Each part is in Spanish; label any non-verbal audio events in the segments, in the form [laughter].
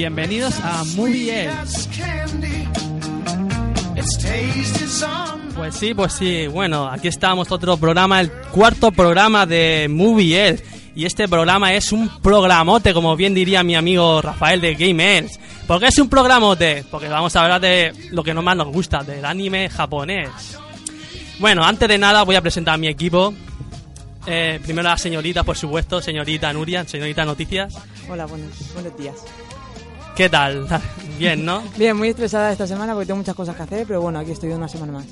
Bienvenidos a Movie on Pues sí, pues sí. Bueno, aquí estamos, otro programa, el cuarto programa de Movie El. Y este programa es un programote, como bien diría mi amigo Rafael de Gamers. ¿Por qué es un programote? Porque vamos a hablar de lo que no más nos gusta, del anime japonés. Bueno, antes de nada voy a presentar a mi equipo. Eh, primero a la señorita, por supuesto, señorita Nuria, señorita Noticias. Hola, buenos, buenos días. ¿Qué tal? [laughs] Bien, ¿no? Bien, muy estresada esta semana porque tengo muchas cosas que hacer, pero bueno, aquí estoy una semana más.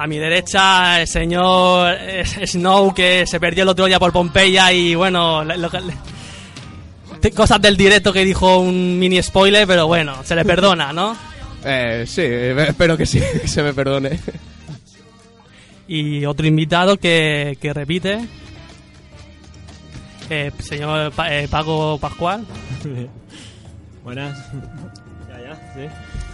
A mi derecha, el señor eh, Snow, que se perdió el otro día por Pompeya y bueno, lo- que- cosas del directo que dijo un mini spoiler, pero bueno, se le perdona, ¿no? Eh, sí, eh, espero que sí, [laughs] que se me perdone. Y otro invitado que, que repite, eh, señor Pa- eh, Paco Pascual. [laughs] Buenas. ya, ya, sí.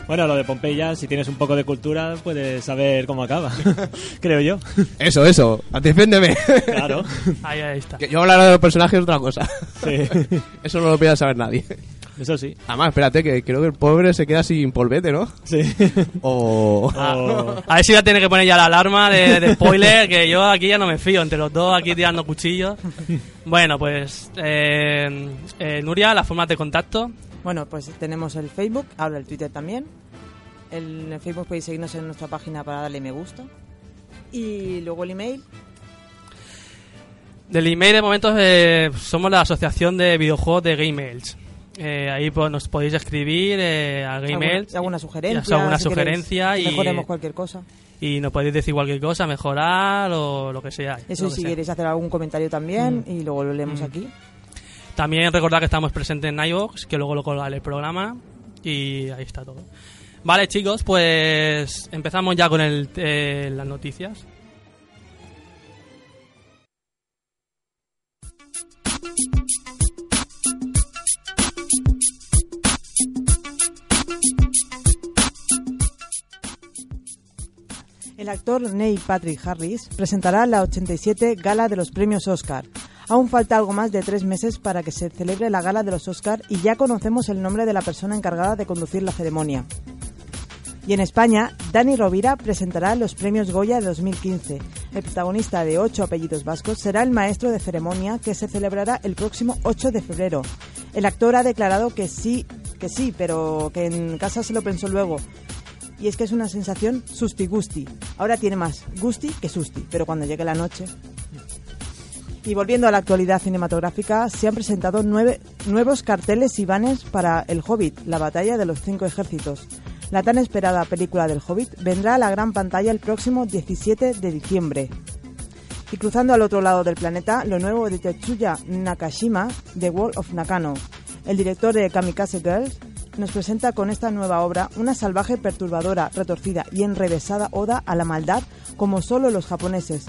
Bueno, lo de Pompeya, si tienes un poco de cultura, puedes saber cómo acaba. [laughs] Creo yo. Eso, eso, defiéndeme. Claro. Ahí, ahí está. Que yo hablar de los personajes es otra cosa. Sí. [laughs] Eso no lo puede saber nadie. Eso sí. Además, espérate, que creo que el pobre se queda sin polvete, ¿no? Sí. O... O- A ver si voy a tener que poner ya la alarma de, de spoiler, que yo aquí ya no me fío, entre los dos aquí tirando cuchillos. Bueno, pues, eh, eh, Nuria, las formas de contacto. Bueno, pues tenemos el Facebook, ahora el Twitter también. El, en el Facebook podéis seguirnos en nuestra página para darle me gusta. Y luego el email, Del email de momento eh, somos la asociación de videojuegos de Gamemails. Eh, ahí pues, nos podéis escribir eh, a alguna, Gmail alguna sugerencia. alguna si queréis sugerencia y, Mejoremos cualquier cosa. y nos podéis decir cualquier cosa, mejorar o lo que sea. Eso si sea. queréis hacer algún comentario también Mm. y luego lo leemos Mm. aquí. También recordad que estamos presentes en iVoox, que luego lo colgaré el programa y ahí está todo. Vale, chicos, pues empezamos ya con el, eh, las noticias. El actor Neil Patrick Harris presentará la 87 Gala de los Premios Oscar. Aún falta algo más de tres meses para que se celebre la Gala de los Oscar y ya conocemos el nombre de la persona encargada de conducir la ceremonia. Y en España, Dani Rovira presentará los premios Goya de 2015. El protagonista de ocho apellidos vascos será el maestro de ceremonia que se celebrará el próximo 8 de febrero. El actor ha declarado que sí, que sí, pero que en casa se lo pensó luego. Y es que es una sensación susti-gusti. Ahora tiene más gusti que susti, pero cuando llegue la noche. Y volviendo a la actualidad cinematográfica, se han presentado nueve, nuevos carteles y banners para El Hobbit, la batalla de los cinco ejércitos. La tan esperada película del Hobbit vendrá a la gran pantalla el próximo 17 de diciembre. Y cruzando al otro lado del planeta, lo nuevo de Tetsuya Nakashima, The World of Nakano. El director de Kamikaze Girls nos presenta con esta nueva obra una salvaje, perturbadora, retorcida y enrevesada oda a la maldad como solo los japoneses.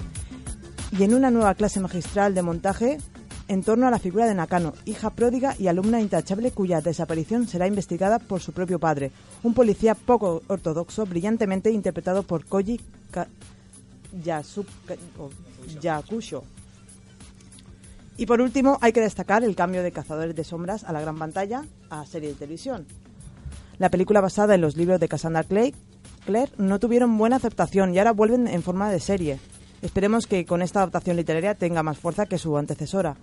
Y en una nueva clase magistral de montaje en torno a la figura de Nakano, hija pródiga y alumna intachable cuya desaparición será investigada por su propio padre, un policía poco ortodoxo, brillantemente interpretado por Koji Yakusho. Y por último, hay que destacar el cambio de Cazadores de Sombras a la gran pantalla a serie de televisión. la película basada en los libros de Cassandra Clare no tuvieron buena aceptación y ahora vuelven en forma de serie. Esperemos que con esta adaptación literaria tenga más fuerza que su antecesora.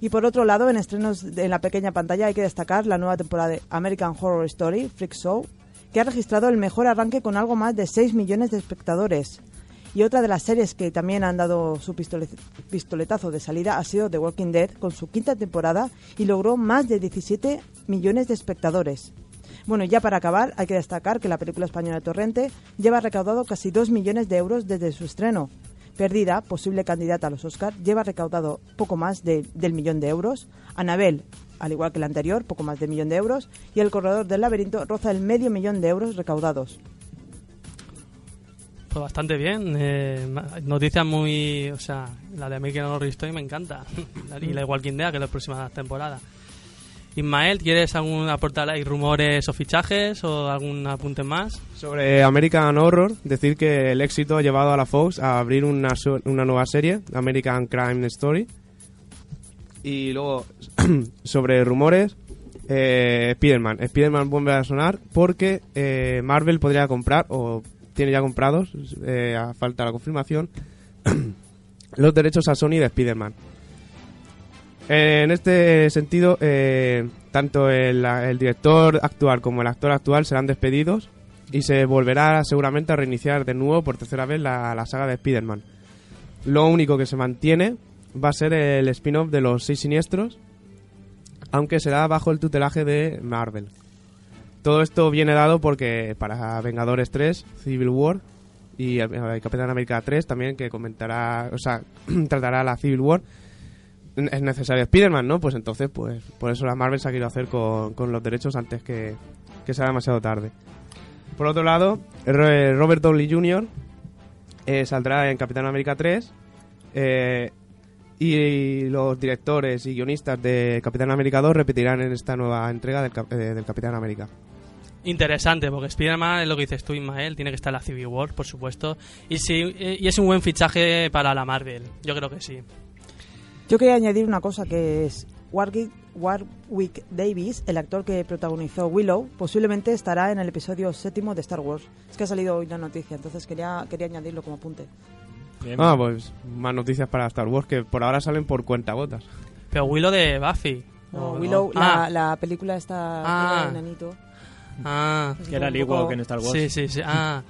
Y por otro lado, en estrenos en la pequeña pantalla hay que destacar la nueva temporada de American Horror Story, Freak Show, que ha registrado el mejor arranque con algo más de 6 millones de espectadores. Y otra de las series que también han dado su pistole- pistoletazo de salida ha sido The Walking Dead con su quinta temporada y logró más de 17 millones de espectadores. Bueno, ya para acabar, hay que destacar que la película española Torrente lleva recaudado casi 2 millones de euros desde su estreno. Perdida, posible candidata a los Oscars, lleva recaudado poco más de- del millón de euros. Anabel, al igual que la anterior, poco más de millón de euros. Y El Corredor del Laberinto roza el medio millón de euros recaudados. Pues bastante bien. Eh, noticias muy. O sea, la de American Horror Story me encanta. [laughs] y la de Walking Dead, que es la próxima temporada. Ismael, ¿quieres algún aportar ahí rumores o fichajes o algún apunte más? Sobre American Horror, decir que el éxito ha llevado a la Fox a abrir una, una nueva serie, American Crime Story. Y luego, [clears throat] sobre rumores, eh, Spider-Man. Spider-Man vuelve a sonar porque eh, Marvel podría comprar, o tiene ya comprados, eh, a falta la confirmación, [clears throat] los derechos a Sony de Spider-Man. En este sentido, eh, tanto el, el director actual como el actor actual serán despedidos y se volverá seguramente a reiniciar de nuevo por tercera vez la, la saga de Spider-Man. Lo único que se mantiene va a ser el spin-off de los seis siniestros, aunque será bajo el tutelaje de Marvel. Todo esto viene dado porque para Vengadores 3, Civil War y eh, Capitán América 3 también que comentará, o sea, [clears throat] tratará la Civil War es necesario Spider-Man, ¿no? Pues entonces, pues por eso la Marvel se ha querido hacer con, con los derechos antes que, que sea demasiado tarde. Por otro lado, Ro- Robert Downey Jr. eh, saldrá en Capitán América 3 eh, y los directores y guionistas de Capitán América 2 repetirán en esta nueva entrega del, eh, del Capitán América. Interesante, porque Spider-Man es lo que dices tú, Ismael, tiene que estar en la Civil War, por supuesto. Y, eh, y es un buen fichaje para la Marvel, yo creo que sí. Yo quería añadir una cosa que es Warwick, Warwick Davis, el actor que protagonizó Willow, posiblemente estará en el episodio séptimo de Star Wars. Es que ha salido hoy la noticia, entonces quería, quería añadirlo como apunte. Bien. Ah, pues más noticias para Star Wars que por ahora salen por cuentagotas. Pero Willow de Buffy. No, ¿o no? Willow, Ah, la, la película está Ah. enanito. ah, que era el poco- Ewok en Star Wars. sí, sí, sí. Ah,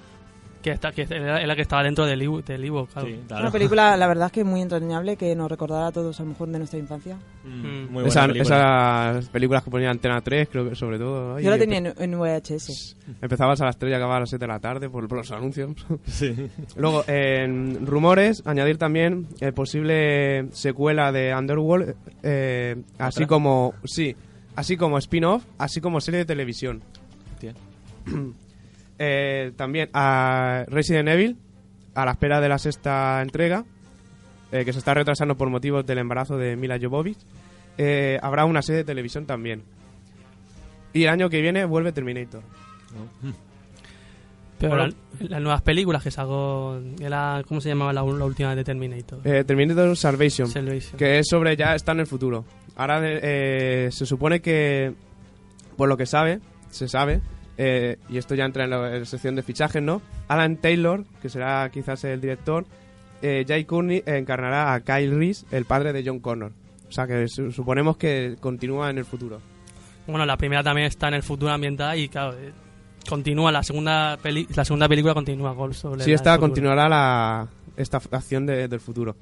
que, está, que era la que estaba dentro del Ewo- del Ewok, claro. Sí, claro. Una película, la verdad es que muy entrañable, que nos recordará a todos a lo mejor de nuestra infancia. Mm, Mm. Muy Esa- película. esas películas que ponía Antena 3, creo que sobre todo. Yo la tenía en, en VHS. Empezabas a las 3 y acababas a las 7 de la tarde por, por los anuncios. [laughs] Sí. Luego, en rumores, añadir también eh, posible secuela de Underworld, eh, así ¿Otra? como, sí, así como spin-off, así como serie de televisión. Hostia. [clears throat] Eh, también a Resident Evil, a la espera de la sexta entrega, eh, que se está retrasando por motivos del embarazo de Mila Jovovich, eh, habrá una serie de televisión también. Y el año que viene vuelve Terminator. Pero Bueno. la- las nuevas películas que sacó, era, ¿cómo se llamaba la, la última de Terminator? Eh, Terminator Salvation. Salvation. que es sobre ya está en el futuro. Ahora eh, se supone que, por lo que sabe, se sabe, eh, y esto ya entra en la, en la sección de fichajes, ¿no? Alan Taylor, que será quizás el director, eh, Jay Courtney encarnará a Kyle Reese, el padre de John Connor. O sea que su- suponemos que continúa en el futuro. Bueno, la primera también está en el futuro ambiental y claro, eh, continúa la segunda peli la segunda película continúa con sobre Sí, esta continuará la, esta acción de- del futuro.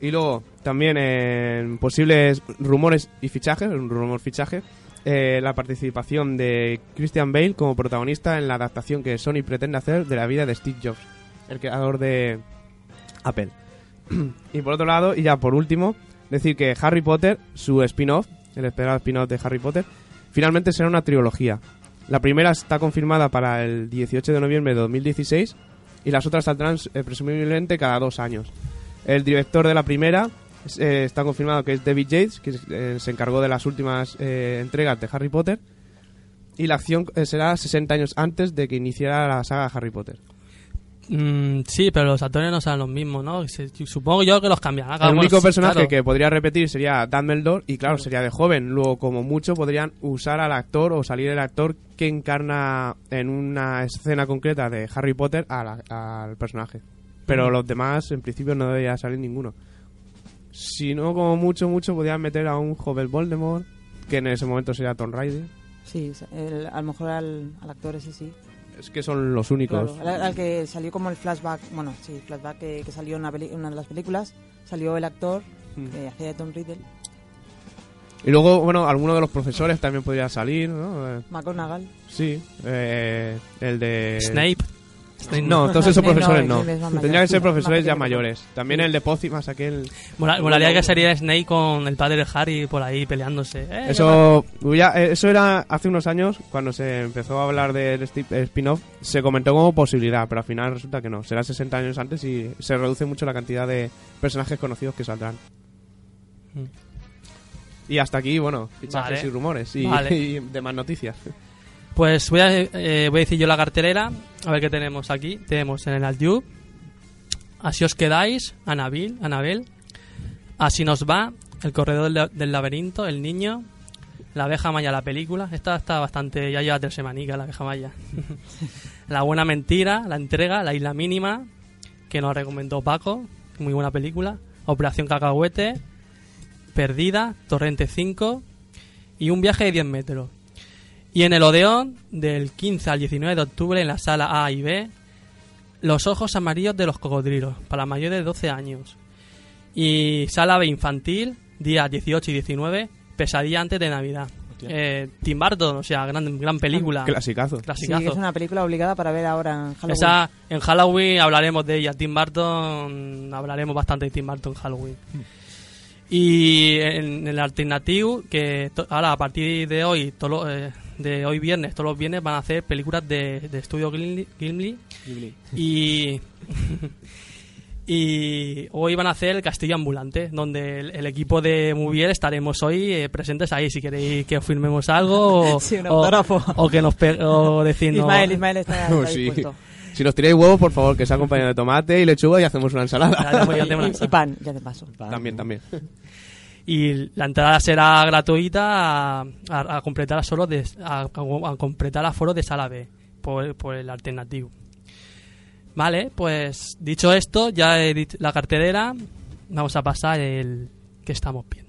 Y luego, también en posibles rumores y fichajes, un rumor fichaje, eh, la participación de Christian Bale como protagonista en la adaptación que Sony pretende hacer de la vida de Steve Jobs, el creador de Apple. [clears throat] y por otro lado, y ya por último, decir que Harry Potter, su spin-off, el esperado spin-off de Harry Potter, finalmente será una trilogía. La primera está confirmada para el 18 de noviembre de 2016 y las otras saldrán eh, presumiblemente cada dos años. El director de la primera eh, está confirmado que es David Yates, que eh, se encargó de las últimas eh, entregas de Harry Potter. Y la acción eh, será 60 años antes de que iniciara la saga Harry Potter. Mm, sí, pero los actores no serán los mismos, ¿no? Se- Supongo yo que los cambiarán. El único personaje claro. que podría repetir sería Dumbledore y claro, sería de joven. Luego, como mucho, podrían usar al actor o salir el actor que encarna en una escena concreta de Harry Potter al personaje. Pero Ujú. los demás, en principio, no debería salir ninguno. Si no, como mucho, mucho, podrían meter a un joven Voldemort, que en ese momento sería Tom Raider. Sí, el- a lo mejor al, al actor ese sí. Es que son los únicos. Claro, al, al que salió como el flashback, bueno, sí, el flashback que, que salió en una, peli- una de las películas, salió el actor Mm. que hacía de Tom Riddle, Y luego, bueno, alguno de los profesores también podría salir, ¿no? Eh, McGonagall. sí, eh, el de... Snape. No, todos esos [laughs] profesores no. Tendrían que ser profesores ya mayores. También el de Pócimas, aquel... Mola- Molaría que sería Snape con el padre de Harry por ahí peleándose. Eh, Eso, ya- eh, eso era hace unos años, cuando se empezó a hablar del sti- spin-off, se comentó como posibilidad, pero al final resulta que no. Será 60 años antes y se reduce mucho la cantidad de personajes conocidos que saldrán. Mm. Y hasta aquí, bueno, fichajes Vale. y rumores y, Vale. [laughs] y demás noticias. Pues voy a, eh, voy a decir yo la cartelera. A ver qué tenemos aquí. Tenemos en el Altiu. Así os quedáis. Anabel. Anabel. Así nos va. El corredor del laberinto. El niño. La abeja maya, la película. Esta está bastante. Ya lleva tres semanicas la abeja maya. [laughs] la buena mentira. La entrega. La isla mínima. Que nos recomendó Paco. Muy buena película. Operación Cacahuete. Perdida. Torrente 5. Y un viaje de 10 metros. Y en el Odeón, del 15 al 19 de octubre, en la sala A y B, Los ojos amarillos de los cocodrilos, para mayores de 12 años. Y sala B infantil, días 18 y 19, Pesadilla antes de Navidad. Eh, Tim Burton, o sea, gran, gran película. Clasicazo. Sí, Clasicazo. es una película obligada para ver ahora en Halloween. Esa, en Halloween hablaremos de ella. Tim Burton, hablaremos bastante de Tim Burton en Halloween. Y en, el alternativo, que to- ahora a partir de hoy, todo lo- eh, de hoy viernes, todos los viernes van a hacer películas de, de estudio Gimli, Gimli. y [laughs] y hoy van a hacer el Castillo Ambulante, donde el, el equipo de Movier estaremos hoy eh, presentes ahí. Si queréis que os firmemos algo [laughs] o, Sí, un o- autógrafo. o que nos o decirnos Ismael, Ismael está, [laughs] Oh, está sí. dispuesto. Si nos tiráis huevos, por favor, que sea acompañado de tomate y lechuga y hacemos una Ya, ensalada. ya, ya tengo una Y, y pan, ya de paso. también, también. Y la entrada será gratuita a, a- a completar solo de, a, a- completar aforo de sala B por, por el alternativo. Vale pues dicho esto ya he dicho la cartelera. Vamos a pasar el que estamos viendo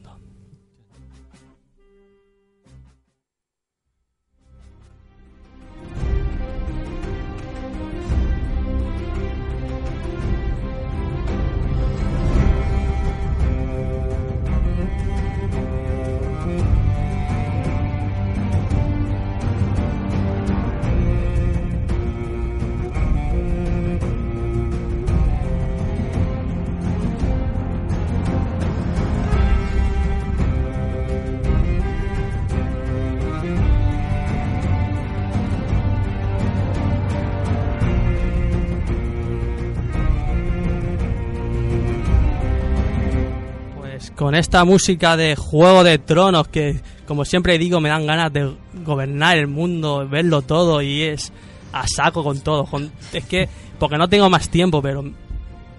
con esta música de Juego de Tronos que, como siempre digo, me dan ganas de gobernar el mundo, verlo todo y es a saco con todo. Con- es que, porque no tengo más tiempo, pero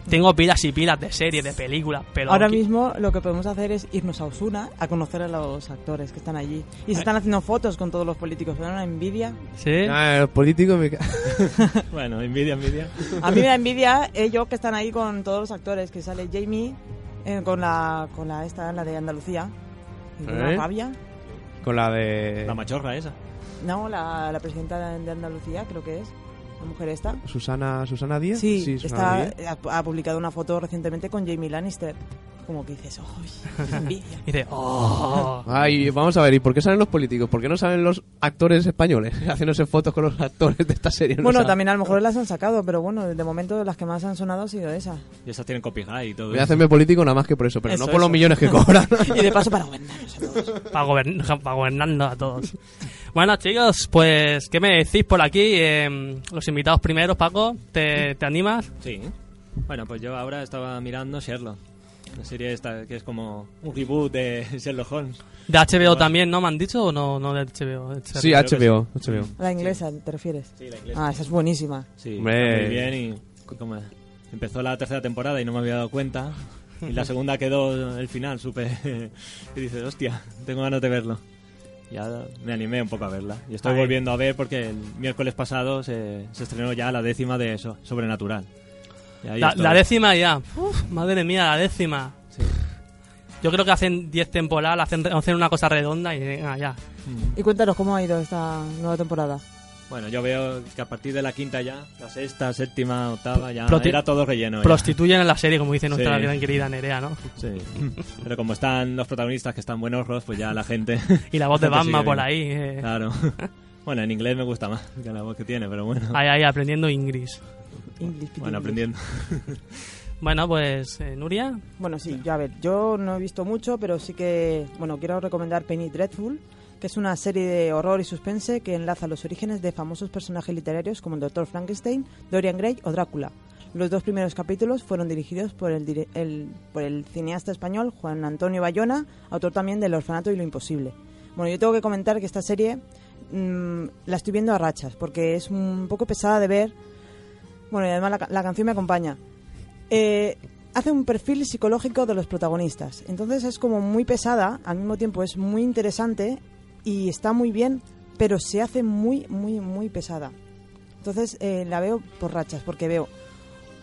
tengo pilas y pilas de series, de películas, pero... Ahora que- mismo lo que podemos hacer es irnos a Osuna a conocer a los actores que están allí. Y se están haciendo fotos con todos los políticos. Me da una envidia. ¿Sí? Ah, los políticos me [laughs] Bueno, envidia, envidia. A mí me da envidia ellos que están ahí con todos los actores. Que sale Jamie eh, con la con la esta, la de Andalucía. Y me da ¿Eh? rabia. con la de La machorra esa. No, la, la presidenta de Andalucía creo que es. La mujer esta. Susana Susana Díaz. Sí, Susana está, Díaz. ha, ha publicado una foto recientemente con Jamie Lannister. Como que dices, ¡ay! qué [laughs] envidia! Y dice, oh. Ay, vamos a ver, ¿y por qué salen los políticos? ¿Por qué no salen los actores españoles [laughs] haciéndose fotos con los actores de esta serie? No Bueno, saben. también a lo mejor las han sacado, pero bueno, de momento las que más han sonado ha sido esa. Y esas tienen copyright y todo. Voy a hacerme político nada más que por eso, pero Eso, no por los eso. millones que cobran. [laughs] Y de paso para gobernarnos a todos. para, gobern- para gobernarnos a todos. Bueno, chicos, pues, ¿qué me decís por aquí? Eh, los invitados primeros, Paco, ¿te, te animas? Sí. Bueno, pues yo ahora estaba mirando Sherlock. La serie esta que es como un reboot de [laughs] Sherlock Holmes. De HBO también, ¿no me han dicho o no, no de HBO? sí, creo que HBO. La inglesa, ¿te refieres? Sí, la inglesa. Ah, esa es buenísima. Sí, Hombre. muy bien y... como empezó la tercera temporada y no me había dado cuenta. Y la [laughs] segunda quedó el final, supe. [laughs] y dices, hostia, tengo ganas de verlo. Ya me animé un poco a verla. Y estoy volviendo a ver porque el miércoles pasado se, se estrenó ya la décima de eso, Sobrenatural. Y ahí La, décima ya. Uf, madre mía, la décima. Sí. Yo creo que hacen 10 temporadas, hacen, hacen una cosa redonda y venga, ya. Y cuéntanos cómo ha ido esta nueva temporada. Bueno, yo veo que a partir de la quinta ya, la sexta, séptima, octava, ya Proti- era todo relleno. ya. Prostituyen en la serie, como dice nuestra Sí. gran querida Nerea, ¿no? Sí. Pero como están los protagonistas que están buenos, pues ya la gente... [laughs] Y la voz de [laughs] Batman por ahí. eh. Claro. [laughs] Bueno, en inglés me gusta más que la voz que tiene, pero bueno. Ahí, ahí, aprendiendo Ingris. English, Bueno, aprendiendo. Bueno, pues, eh, Nuria. Bueno, sí, ya a ver, yo no he visto mucho, pero sí que, bueno, quiero recomendar Penny Dreadful, que es una serie de horror y suspense que enlaza los orígenes de famosos personajes literarios como el Dr. Frankenstein, Dorian Gray o Drácula. Los dos primeros capítulos fueron dirigidos por el, cineasta español Juan Antonio Bayona, autor también del Orfanato y lo Imposible. Bueno, yo tengo que comentar que esta serie mm, la estoy viendo a rachas, porque es un poco pesada de ver. Bueno, y además la canción me acompaña. Eh, hace un perfil psicológico de los protagonistas. Entonces es como muy pesada, al mismo tiempo es muy interesante y está muy bien, pero se hace muy, muy, muy pesada. Entonces eh, la veo por rachas, porque veo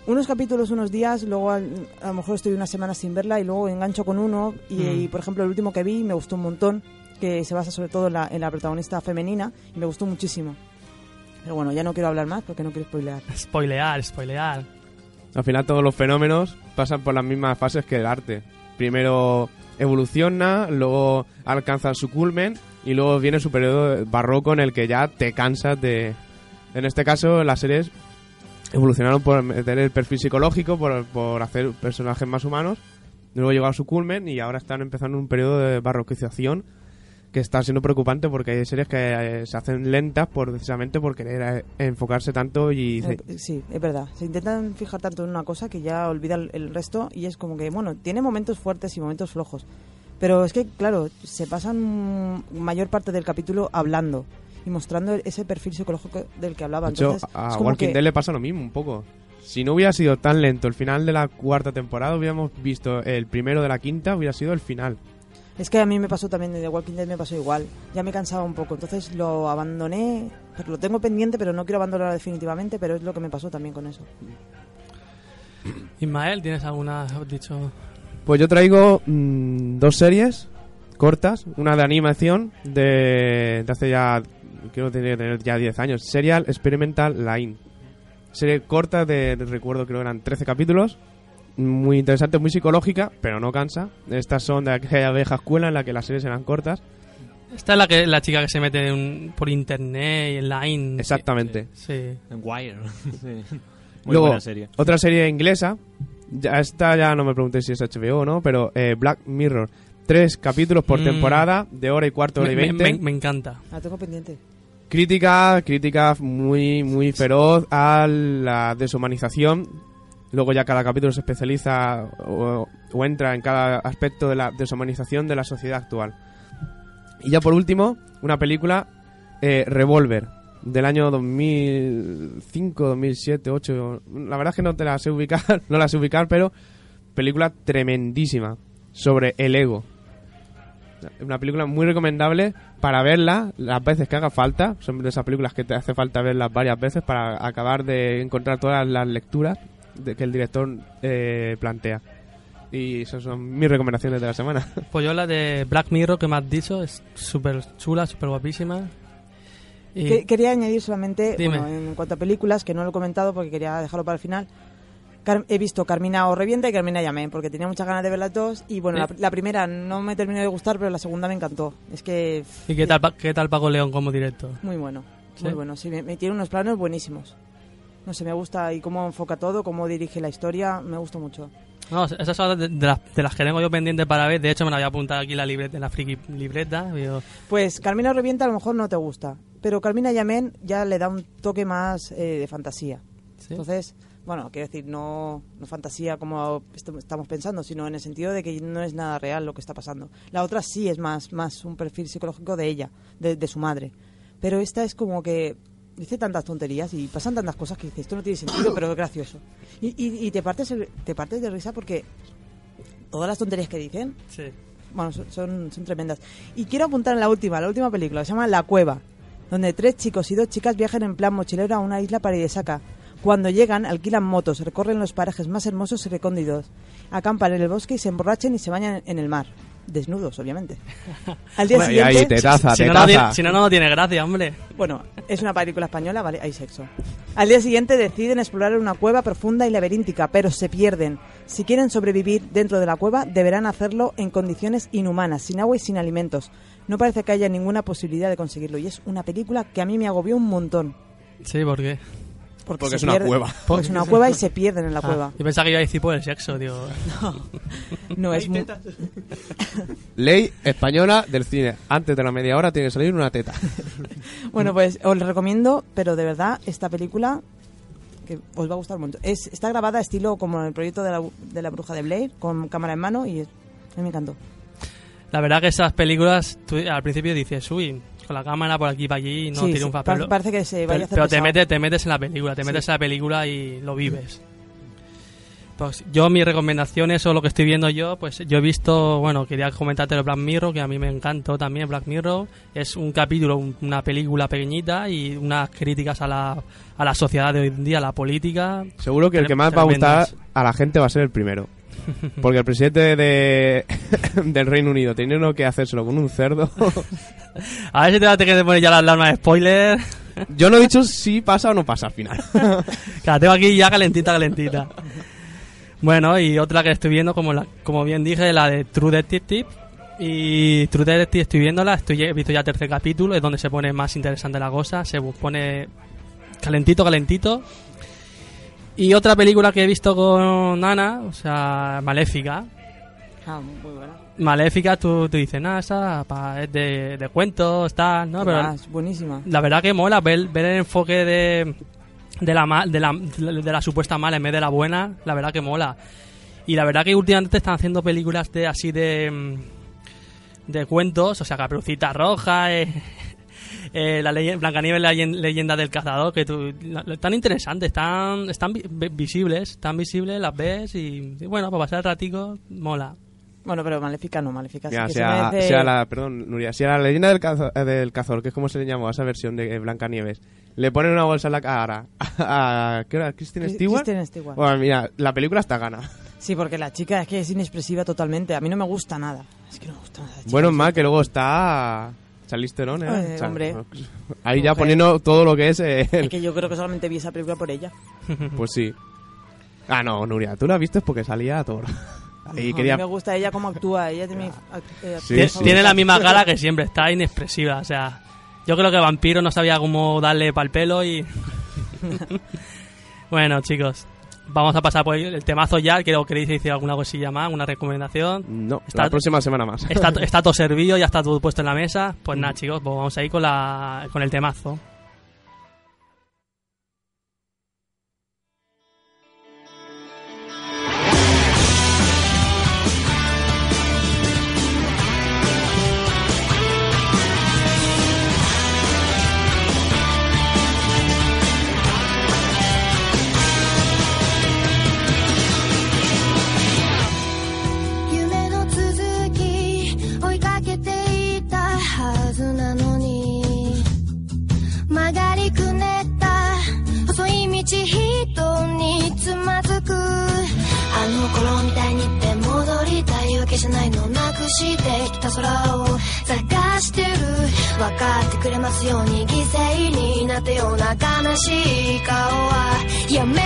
unos capítulos unos días, luego al- a lo mejor estoy una semana sin verla y luego engancho con uno y, Mm. y, por ejemplo el último que vi me gustó un montón, que se basa sobre todo en la, en la protagonista femenina y me gustó muchísimo. Pero bueno, ya no quiero hablar más porque no quiero spoilear. Spoilear, spoilear. Al final todos los fenómenos pasan por las mismas fases que el arte. Primero evoluciona, luego alcanza su culmen y luego viene su periodo barroco en el que ya te cansas de... En este caso las series evolucionaron por meter el perfil psicológico, por, por hacer personajes más humanos, luego llegó a su culmen y ahora están empezando un periodo de barroquización que está siendo preocupante porque hay series que eh, se hacen lentas por, precisamente por querer eh, enfocarse tanto y... Eh, Sí, es verdad. Se intentan fijar tanto en una cosa que ya olvida el, el resto y es como que, bueno, tiene momentos fuertes y momentos flojos. Pero es que, claro, se pasan mayor parte del capítulo hablando y mostrando ese perfil psicológico del que hablaba. De hecho, Entonces, a es como Walking que- Dead le pasa lo mismo un poco. Si no hubiera sido tan lento el final de la cuarta temporada, hubiéramos visto el primero de la quinta, hubiera sido el final. Es que a mí me pasó también, de The Walking Dead me pasó igual. Ya me cansaba un poco, entonces lo abandoné. Pero lo tengo pendiente, pero no quiero abandonarlo definitivamente, pero es lo que me pasó también con eso. Ismael, ¿tienes alguna? Has dicho. Pues yo traigo mm, dos series cortas, una de animación de, de hace ya, quiero tener, tener ya 10 años, Serial Experimental Line. Serie corta de, de- recuerdo creo que eran 13 capítulos, muy interesante, muy psicológica, pero no cansa. Estas son de aquella vieja escuela en la que las series eran cortas. Esta es la que la chica que se mete en- por internet y en line. Exactamente. Sí. En Wire. [laughs] Sí. Muy Luego, buena serie. otra serie inglesa. Ya, esta ya no me pregunté si es HBO o no, pero eh, Black Mirror. Tres capítulos por Mm. temporada, de hora y cuarto, hora y Me, veinte. me- me encanta. La tengo pendiente. Crítica, crítica muy, muy feroz a la deshumanización. Luego ya cada capítulo se especializa o, o entra en cada aspecto de la deshumanización de la sociedad actual. Y ya por último, una película, eh, Revolver, del año 2005, 2007, 2008. La verdad es que no te la sé ubicar, [laughs] no la sé ubicar, pero película tremendísima sobre el ego. Una película muy recomendable para verla las veces que haga falta. Son de esas películas que te hace falta verlas varias veces para acabar de encontrar todas las lecturas de que el director eh, plantea. Y esas son mis recomendaciones de la semana. [laughs] Pues yo la de Black Mirror que me has dicho es súper chula, súper guapísima. Y Que- quería añadir solamente, bueno, en cuanto a películas, que no lo he comentado porque quería dejarlo para el final. Car- he visto Carmina o Revienta y Carmina Llamé, porque tenía muchas ganas de ver las dos. Y bueno, ¿Eh? la, la primera no me terminó de gustar, pero la segunda me encantó. Es que. ¿Y qué tal, qué tal Paco León como director? Muy bueno, ¿Sí? muy bueno. Sí, me, me tiene unos planos buenísimos. No sé, me gusta y cómo enfoca todo, cómo dirige la historia, me gusta mucho. No, esas son de, de las, de las que tengo yo pendientes para ver. De hecho, me la voy a apuntar aquí en la libreta, en la friki libreta. Digo, Pues Carmina Revienta a lo mejor no te gusta, pero Carmina Yamén ya le da un toque más eh, de fantasía. ¿sí? Entonces, bueno, quiero decir, no, no fantasía como est- estamos pensando, sino en el sentido de que no es nada real lo que está pasando. La otra sí es más, más un perfil psicológico de ella, de, de su madre. Pero esta es como que dice tantas tonterías y pasan tantas cosas que dices, esto no tiene sentido, pero es gracioso. Y, y, y te, partes, te partes de risa porque todas las tonterías que dicen, Sí. bueno, son, son, son tremendas. Y quiero apuntar en la última, la última película, se llama La Cueva, donde tres chicos y dos chicas viajan en plan mochilero a una isla paradisíaca. Cuando llegan, alquilan motos, recorren los parajes más hermosos y recónditos, acampan en el bosque y se emborrachan y se bañan en el mar. Desnudos, obviamente. Al día ahí, siguiente... tetaza, Si no, no, tetaza. tiene- si no, no tiene gracia, hombre. Bueno, es una película española, vale, hay sexo. Al día siguiente deciden explorar una cueva profunda y laberíntica, pero se pierden. Si quieren sobrevivir dentro de la cueva, deberán hacerlo en condiciones inhumanas, sin agua y sin alimentos. No parece que haya ninguna posibilidad de conseguirlo y es una película que a mí me agobió un montón. Sí, ¿por qué? Porque, Porque es una cueva. Porque es una cueva y se pierden en la Ah, cueva. yo pensaba que iba a decir por el sexo, digo. [laughs] No, es muy... [laughs] Ley española del cine. Antes de la media hora tiene que salir una teta. [laughs] Bueno, pues os lo recomiendo, pero de verdad, esta película que os va a gustar mucho. Es, está grabada estilo como en el proyecto de la, de la bruja de Blair, con cámara en mano y es- a mí me encantó. La verdad que esas películas, tú al principio dices, uy, con la cámara por aquí y para allí, no Sí, sí, triunfa. pa- pero parece que se vaya a hacer pero te, metes, te metes en la película, te metes en la película y lo vives. Pues yo, mis recomendaciones o lo que estoy viendo yo, pues yo he visto, bueno, quería comentarte el Black Mirror, que a mí me encantó también Black Mirror. Es un capítulo, un- una película pequeñita y unas críticas a la, a la sociedad de hoy en día, a la política. Seguro que el que más va a gustar a la gente va a ser el primero. [laughs] Porque el presidente de, [laughs] del Reino Unido teniendo que hacérselo con un cerdo. [laughs] A ver si te vas a tener que poner ya la alarma de spoiler. Yo no he dicho si pasa o no pasa al final. La tengo aquí ya calentita, calentita. Bueno, y otra que estoy viendo, como la, como bien dije, la de True Detective. Y True Detective estoy viéndola, estoy, he visto ya el tercer capítulo, es donde se pone más interesante la cosa, se pone calentito, calentito. Y otra película que he visto con Ana, o sea, Maléfica. Ah, muy buena. Maléfica, tú, tú dices, nada, esa pa- es de, de cuentos, tal, ¿no? Pero Ah, es buenísima. la verdad que mola ver, ver el enfoque de, de, la, de, la, de la supuesta mala en vez de la buena, la verdad que mola. Y la verdad que últimamente están haciendo películas de así de, mm, de cuentos, o sea, Caperucita Roja, eh, eh, la ley, Blancanieves, la leyen- leyenda del cazador, que tú, tan interesantes, están, están vi- vi- visibles, están visibles, las ves y, y bueno, para pasar el ratico, mola. Bueno, pero Maléfica no, Maléfica sí Mira, que se sea, merece- sea la, perdón, Nuria, si a la leyenda del, cazo- eh, del cazador, que es como se le llamó a esa versión de Blancanieves, le ponen una bolsa en la cara a, [laughs] a- ¿qué era? ¿Kristen Stewart? Kristen Stewart. Bueno, mira, la película está gana. Sí, porque la chica es que es inexpresiva totalmente. A mí no me gusta nada. Es que no me gusta nada. chica. Bueno, más que luego está Charlize Theron, ¿eh? Eh, sea, hombre. Ahí ya Mujer. poniendo todo lo que es... eh, el- Es que yo creo que solamente vi esa película por ella. [laughs] Pues sí. Ah, no, Nuria, tú la viste porque salía Thor. Ahí No, quería... A mí me gusta ella cómo actúa. Ella eh, Sí, sí. Tiene la misma [laughs] cara que siempre, está inexpresiva. O sea, yo creo que Vampiro no sabía cómo darle pal pelo y. [laughs] bueno, chicos, vamos a pasar por el temazo ya. Quiero queréis decir alguna cosilla más, una recomendación. No, Está- la próxima semana más. Está, [laughs] está todo servido, ya está todo puesto en la mesa. Pues nada, chicos, pues vamos a ir con, la, con el temazo. してきた空を探してる。分かってくれますように犠牲になったような悲しい顔は。やめてよ。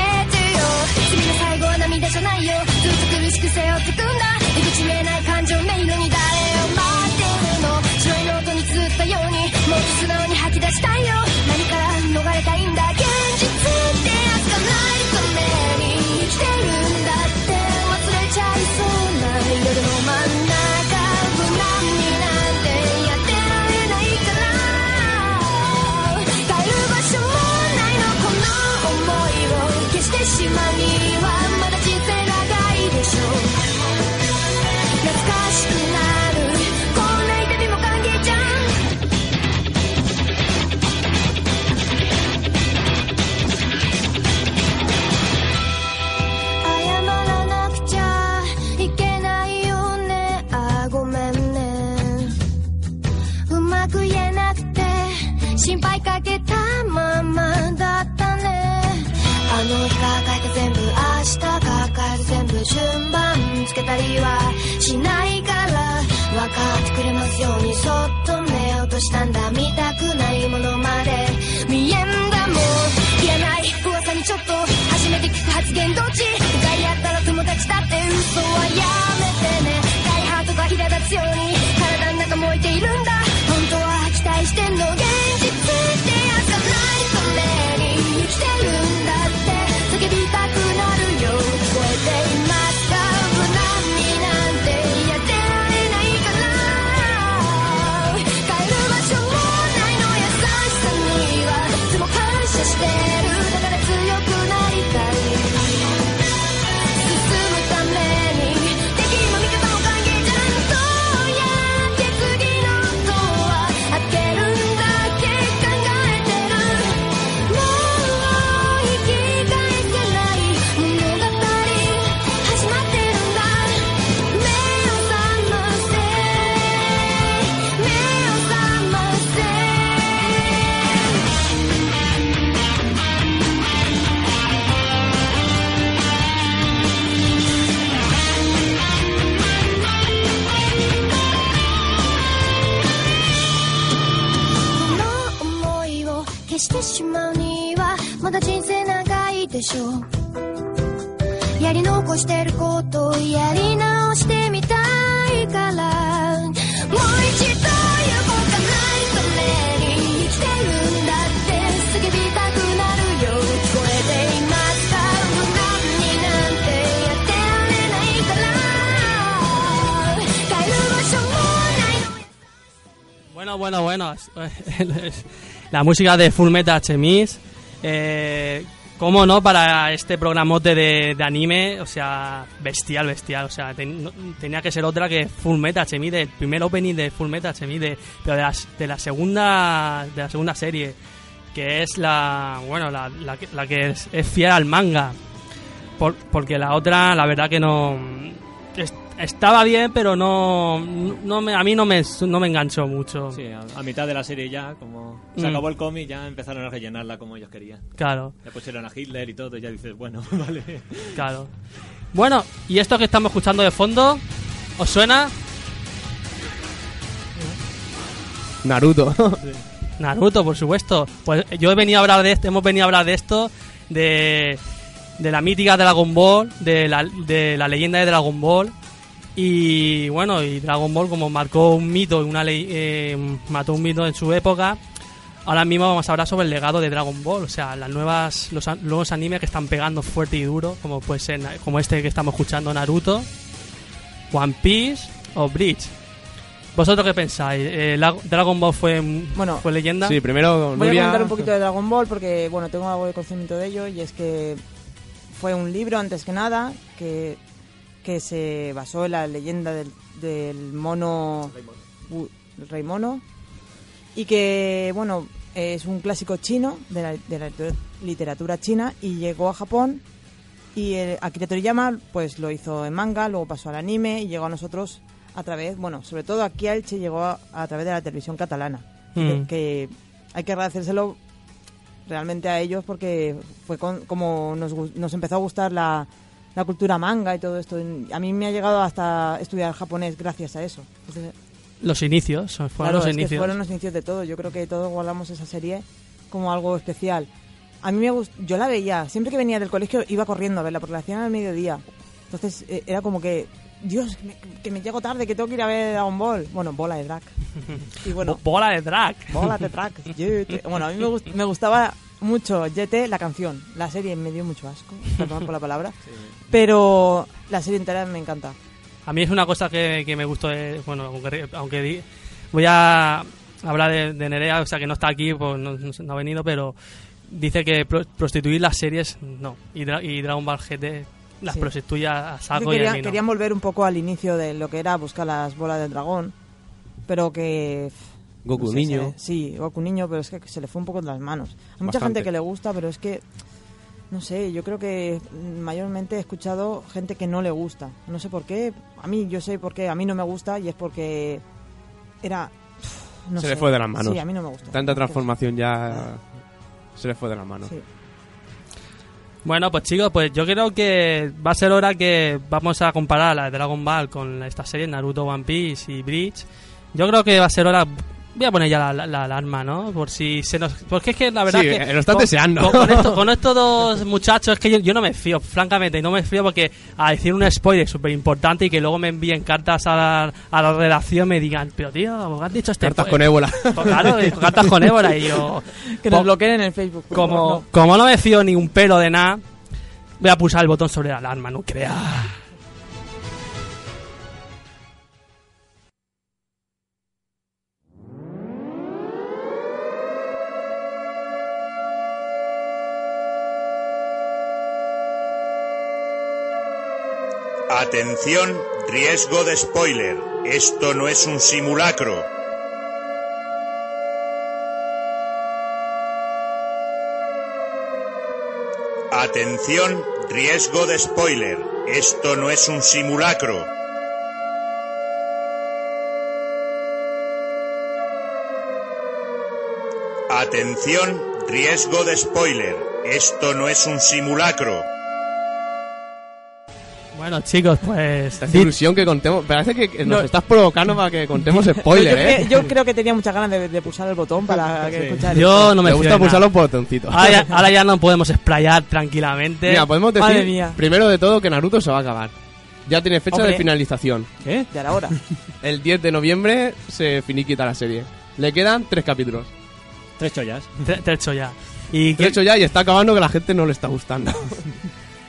君の最後は涙じゃないよ。ずっと苦しく背負ってくんだ。出口見えない感情迷路に誰を待ってるの。白いノートに綴ったようにもっと素直に吐き出したいよ。何から逃れたいんだ。現実ってやつがないために生きてるんだって。忘れちゃいそうな夜の真ん中はまだ人生長いでしょう。懐かしくないやり残してることをやり直してみたいからもう一度行こうかないために生きてるんだって叫びたくなるよ聞こえていますか無難になんてやってられないから帰る場所もないの Bueno, bueno, bueno. [laughs] La música de Full Metal Chemis. Eh, ¿Cómo no? Para este programote de, de anime, o sea, bestial, bestial. O sea, tenía que ser otra que Full Metal Chemis, del primer opening de Full Metal Chemis, de, pero de, las- de la segunda de la segunda serie, que es la, bueno, la, la la que es, es fiel al manga. Por- porque la otra, la verdad que no. Estaba bien, pero no, no me, a mí no me, no me enganchó mucho. Sí, a, a mitad de la serie ya, como se Mm. acabó el cómic, ya empezaron a rellenarla como ellos querían. Claro, Ya pusieron a Hitler y todo, y ya dices, bueno, [laughs] vale. claro. Bueno, y esto que estamos escuchando de fondo, ¿os suena? Naruto. [laughs] Naruto, por supuesto. Pues yo he venido a hablar de esto, hemos venido a hablar de esto, de, de la mítica Dragon Ball, de la, de la leyenda de Dragon Ball. Y bueno, y Dragon Ball como marcó un mito, una ley, eh, mató un mito en su época. Ahora mismo vamos a hablar sobre el legado de Dragon Ball, o sea, las nuevas, los nuevos animes que están pegando fuerte y duro, como puede ser, na- como este que estamos escuchando, Naruto, One Piece o Bleach. ¿Vosotros qué pensáis? Eh, la- ¿Dragon Ball fue, Bueno, fue leyenda? Sí, primero Voy a comentar un poquito de Dragon Ball porque, bueno, tengo algo de conocimiento de ello y es que fue un libro, antes que nada, que, que se basó en la leyenda del, del mono... U- el rey mono. Y que, bueno, es un clásico chino de la, de la literatura china y llegó a Japón y el Akira Toriyama pues lo hizo en manga, luego pasó al anime y llegó a nosotros a través, bueno, sobre todo aquí a Elche llegó a, a través de la televisión catalana. Mm. Que, que hay que agradecérselo realmente a ellos porque fue con- como nos, nos empezó a gustar la, la cultura manga y todo esto. A mí me ha llegado hasta estudiar japonés gracias a eso. Entonces, Los inicios, fueron Claro, los es que inicios. fueron los inicios de todo. Yo creo que todos guardamos esa serie como algo especial. A mí me gust- yo la veía, siempre que venía del colegio iba corriendo a verla porque la hacían al mediodía. Entonces eh, era como que, Dios, que me, que me llego tarde, que tengo que ir a ver Dragon Ball. Bueno, bola de drag. [laughs] Y bueno, Bo- Bola de drag. bola de drag. Bueno, a mí me, gust- me gustaba mucho GT, la canción. La serie me dio mucho asco, [laughs] perdón por la palabra. Pero la serie entera me encanta. A mí es una cosa que, que me gustó, de- bueno, aunque, aunque di- voy a hablar de, de Nerea, o sea, que no está aquí, pues no, ha venido, pero dice que pro- prostituir las series, no. Y, Dra- y Dragon Ball GT las Sí. prostituye a que saco y a no. querían volver un poco al inicio de lo que era buscar las bolas del dragón, pero que... Goku no sé, niño. se- sí, Goku niño, pero es que se le fue un poco de las manos. Hay mucha Bastante. gente que le gusta, pero es que... No sé, yo creo que mayormente he escuchado gente que no le gusta. No sé por qué. A mí, yo sé por qué. A mí no me gusta y es porque era... no Se sé. le fue de las manos. Sí, a mí no me gusta. Tanta transformación ya se le fue de las manos. Sí. Bueno, pues chicos, pues yo creo que va a ser hora que vamos a comparar la de Dragon Ball con esta serie Naruto, One Piece y Bleach. Yo creo que va a ser hora. Voy a poner ya la, la- la alarma, ¿no? Por si se nos. Porque es que la verdad Sí, que. eh, lo estás con- deseando. Con, con esto- [laughs] con estos dos muchachos, es que yo, yo no me fío, francamente, no me fío porque a decir un spoiler súper importante y que luego me envíen cartas a la, a la redacción me digan, pero tío, ¿qué has dicho este Cartas spoiler?". con ébola. Pues claro, [laughs] y cartas con ébola y yo. Que nos po- bloqueen en el Facebook. como, como no me fío ni un pelo de nada, voy a pulsar el botón sobre la alarma nuclear. Atención, riesgo de spoiler. Esto no es un simulacro. Atención, riesgo de spoiler. Esto no es un simulacro. Atención, riesgo de spoiler. Esto no es un simulacro. Bueno, chicos, pues. Ilusión que contemos. Parece que nos estás provocando para que contemos [laughs] spoiler, yo, ¿eh? creo- yo creo que tenía muchas ganas de, de pulsar el botón para que Sí. escuchar Yo no me Me gusta pulsar los botoncitos. Ahora ya, [laughs] ahora ya no podemos explayar tranquilamente. Mira, podemos Madre decir mía. primero de todo que Naruto se va a acabar. Ya tiene fecha Hombre. de finalización. ¿Qué? Ya era hora. [laughs] El 10 de noviembre se finiquita la serie. Le quedan tres capítulos. Tres chollas. He hecho ya. ¿Y, hecho ya y está acabando que a la gente no le está gustando.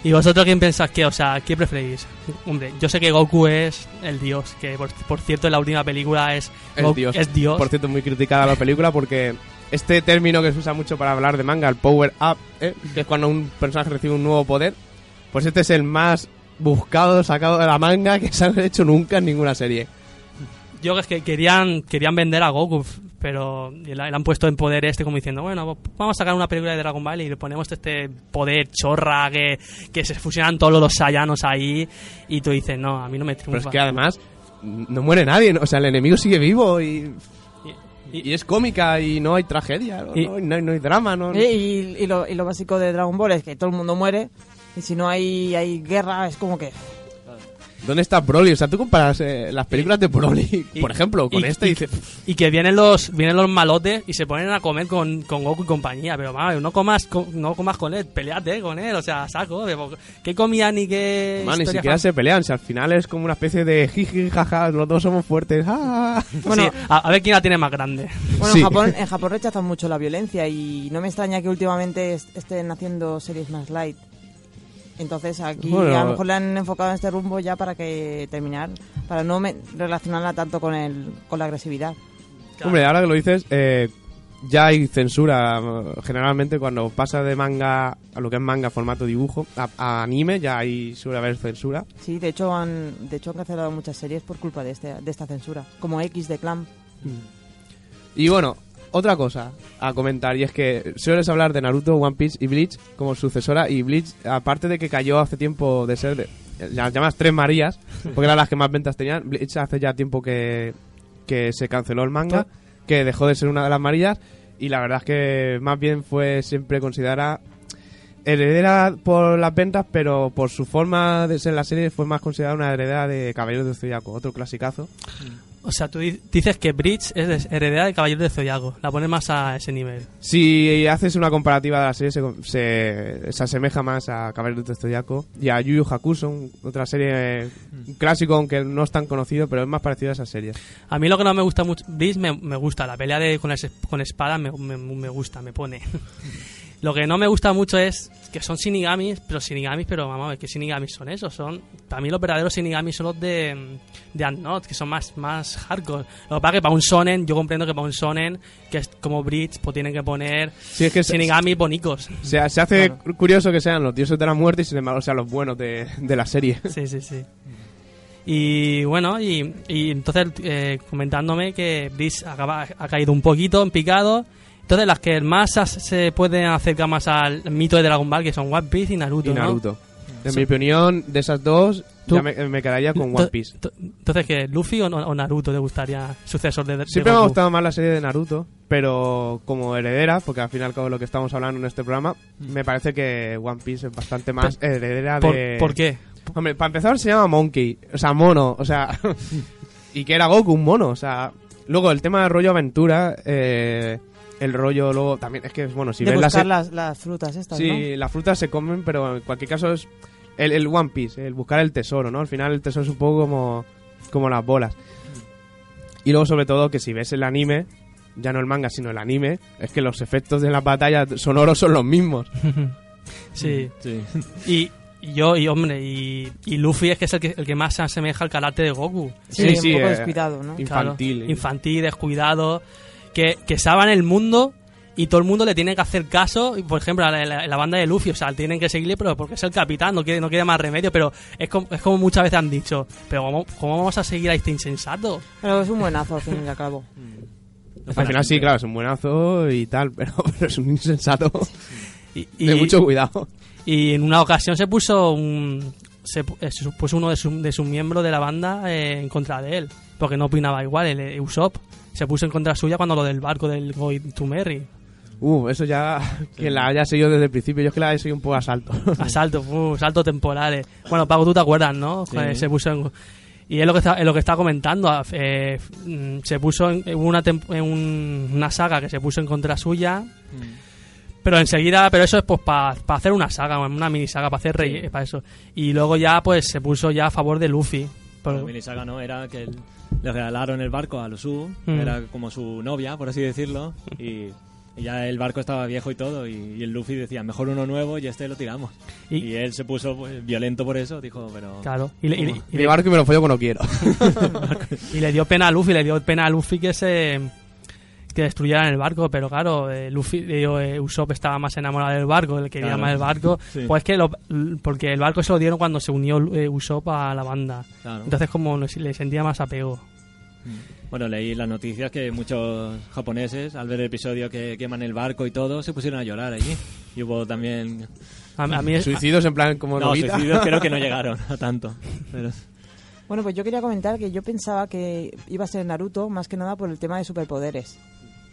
¿Y vosotros quién pensáis que? O sea, ¿qué preferís? Hombre, yo sé que Goku es el dios, que por, por cierto en la última película es, Goku- Dios. es dios. Por cierto, muy criticada la película porque este término que se usa mucho para hablar de manga, el power up, ¿eh? que es cuando un personaje recibe un nuevo poder, pues este es el más buscado, sacado de la manga que se ha hecho nunca en ninguna serie. Yo es que querían, querían vender a Goku, pero le, han puesto en poder este como diciendo, bueno, vamos a sacar una película de Dragon Ball y le ponemos este poder chorra que, que se fusionan todos los Saiyanos ahí y tú dices, no, a mí no me Pero triunfa. es que además no muere nadie, ¿no? o sea, el enemigo sigue vivo y, y, y es cómica y no hay tragedia, no, Y- no hay, no drama, no, Eh, y, y lo, y lo básico de Dragon Ball es que todo el mundo muere. Y si no hay, hay guerra, es como que. ¿Dónde está Broly? O sea, tú comparas eh, las películas de Broly, Y- [laughs] por ejemplo, con y- este y, y- dices, Y que vienen los vienen los malotes y se ponen a comer con, con Goku y compañía. Pero vamos, no comas con, no comas con él, peleate con él, o sea, saco. ¿Qué comía ni qué Man, ni siquiera se pelean, si al final es como una especie de jiji, jaja, los dos somos fuertes. ah. Bueno, Sí, a, a ver quién la tiene más grande. Bueno, Sí. en, Japón, en [laughs] Japón rechazan mucho la violencia y no me extraña que últimamente est- estén haciendo series más light. Entonces aquí Bueno. a lo mejor le han enfocado en este rumbo ya para que terminar, para no me- relacionarla tanto con el con la agresividad. Hombre, ahora que lo dices, eh, ya hay censura. eh, Generalmente cuando pasa de manga a lo que es manga formato dibujo, a, a anime ya hay suele haber censura. Sí, de hecho han de hecho han cancelado muchas series por culpa de este de esta censura, como X de Clan. Y bueno, otra cosa a comentar, y es que sueles hablar de Naruto, One Piece y Bleach como sucesora, y Bleach, aparte de que cayó hace tiempo de ser, de- las llamas Tres Marías, porque eran las que más ventas tenían, Bleach hace ya tiempo que, que se canceló el manga, que dejó de ser una de las Marías, y la verdad es que más bien fue siempre considerada heredera por las ventas, pero por su forma de ser la serie fue más considerada una heredera de Caballeros del Zodiaco, otro clasicazo. O sea, tú di- dices que Bridge es de- heredera de Caballero de Zodiaco. La pones más a ese nivel. Si haces una comparativa de la serie, se, se, se asemeja más a Caballeros del Zodiaco y a Yu Yu Hakusho, un- otra serie un clásico, aunque no es tan conocido, pero es más parecido a esa serie. A mí lo que no me gusta mucho, Bridge me, me gusta, la pelea de con, las, con espadas me, me, me gusta, me pone. [laughs] lo que no me gusta mucho es que son shinigamis, pero shinigamis, pero vamos a ver, ¿qué shinigamis son esos? Son, para mí los verdaderos shinigamis son los de, de Unknot, que son más, más hardcore. Lo que pasa es que para un sonen, yo comprendo que para un sonen, que es como Bridge, pues tienen que poner Sí, es que shinigamis bonicos. se- se hace curioso que sean los dioses de la muerte y sin embargo sean los buenos de, de la serie. Sí, sí, sí. Y bueno, y, y entonces eh, comentándome que Bliss acaba- ha caído un poquito en picado. Entonces las que más se pueden acercar más al mito de Dragon Ball, que son One Piece y Naruto. y ¿no? Naruto. En Sí. mi opinión, de esas dos, ya me, me quedaría con One Piece. ento- Entonces, ¿qué? ¿Luffy o, o Naruto te gustaría sucesor de, de Siempre me ha gustado más la serie de Naruto, Pero como heredera, porque al fin y al cabo lo que estamos hablando en este programa, me parece que One Piece es bastante más heredera ¿Por, de... por qué? Hombre, para empezar se llama Monkey, o sea, mono, o sea... [laughs] y que era Goku, un mono, o sea... Luego el tema del rollo aventura, eh, el rollo luego también... Es que, bueno, si de ves buscar se- las, las frutas estas, Sí, ¿no? las frutas se comen, pero en cualquier caso es el, el One Piece, el buscar el tesoro, ¿no? Al final el tesoro es un poco como, como las bolas. Y luego, sobre todo, que si ves el anime, ya no el manga, sino el anime, es que los efectos de las batallas sonoros son los mismos. [laughs] Sí. Sí. Y, y yo, y hombre, y, y Luffy es que es el que, el que más se asemeja al carácter de Goku. Sí, Sí, un poco eh, descuidado, ¿no? Claro, Infantil. infantil, descuidado. Que, que salvan el mundo y todo el mundo le tiene que hacer caso. Y, Por ejemplo, a la, la- la banda de Luffy, o sea, tienen que seguirle, pero porque es el capitán, no quiere, no quiere más remedio. Pero es como, es como muchas veces han dicho: ¿Pero cómo, cómo vamos a seguir a este insensato? Pero es un buenazo, al fin y al cabo. [laughs] Al final sí, claro, es un buenazo y tal, [laughs] pero, pero es un insensato Y, y- de mucho cuidado. y en una ocasión se puso un. Se eh, se puso uno de sus de sus miembros de la banda eh, en contra de él, porque no opinaba igual, el eh, Usopp. Se puso en contra suya cuando lo del barco del Going to Merry. Uh, eso ya, [laughs] que la haya seguido desde el principio, yo es que la he seguido un poco a salto. [laughs] Asalto, uh, saltos temporales. Bueno, Paco, tú te acuerdas, ¿no? Sí. Se puso en- y es lo que está, es lo que está comentando. eh, mm, se puso en, una, en una saga que se puso en contra suya. Pero enseguida, pero eso es pues para hacer una saga, una mini saga, para hacer rey, para eso. Y luego ya pues se puso ya a favor de Luffy. Pero- La minisaga no, era que él- le regalaron el barco a Lusu, Mm. era como su novia, por así decirlo, y, y ya el barco estaba viejo y todo, y, y el Luffy decía, mejor uno nuevo y este lo tiramos. Y- Y, él se puso pues, violento por eso, dijo, pero... claro. Y le, y le- y Mi barco y me lo follo cuando quiero. [laughs] y le dio pena a Luffy, le dio pena a Luffy que se que destruyeran el barco, pero claro, eh, Luffy, digo, eh, Usopp estaba más enamorado del barco, él quería Claro. más el barco, [laughs] Sí. pues que lo- porque el barco se lo dieron cuando se unió eh, Usopp a la banda. Claro. Entonces como le sentía más apego. Bueno, leí las noticias que muchos japoneses, al ver el episodio que queman el barco y todo, se pusieron a llorar allí. Y hubo también... A, a mí es- Suicidios en plan como No, Novita. suicidios creo que no [laughs] llegaron a tanto. Pero... Bueno, pues yo quería comentar que yo pensaba que iba a ser Naruto más que nada por el tema de superpoderes.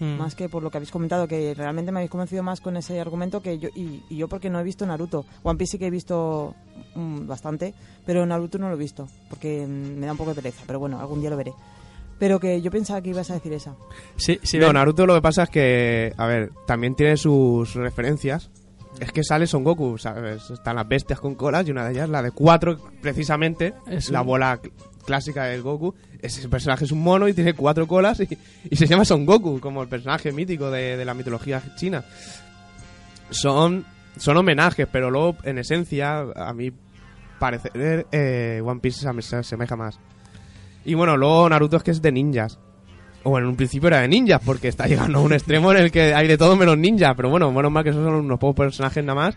Mm. Más que por lo que habéis comentado, que realmente me habéis convencido más con ese argumento que yo. Y, y yo, porque no he visto Naruto. One Piece sí que he visto mm, bastante, pero Naruto no lo he visto, porque mm, me da un poco de pereza. Pero bueno, algún día lo veré. Pero que yo pensaba que ibas a decir esa. Sí, sí, no, Naruto lo que pasa es que, a ver, también tiene sus referencias. Es que sale Son Goku, ¿sabes? Están las bestias con colas y una de ellas, la de cuatro, precisamente, Es la un- bola clásica del Goku. Ese personaje es un mono y tiene cuatro colas y, se llama Son Goku, como el personaje mítico de, de la mitología china. Son, son homenajes, pero luego, en esencia, a mi parecer, eh, One Piece se asemeja más. Y bueno, luego Naruto es que es de ninjas. O bueno, en un principio era de ninjas, porque está llegando a un extremo en el que hay de todo menos ninja. Pero bueno, menos mal que esos son unos pocos personajes nada más.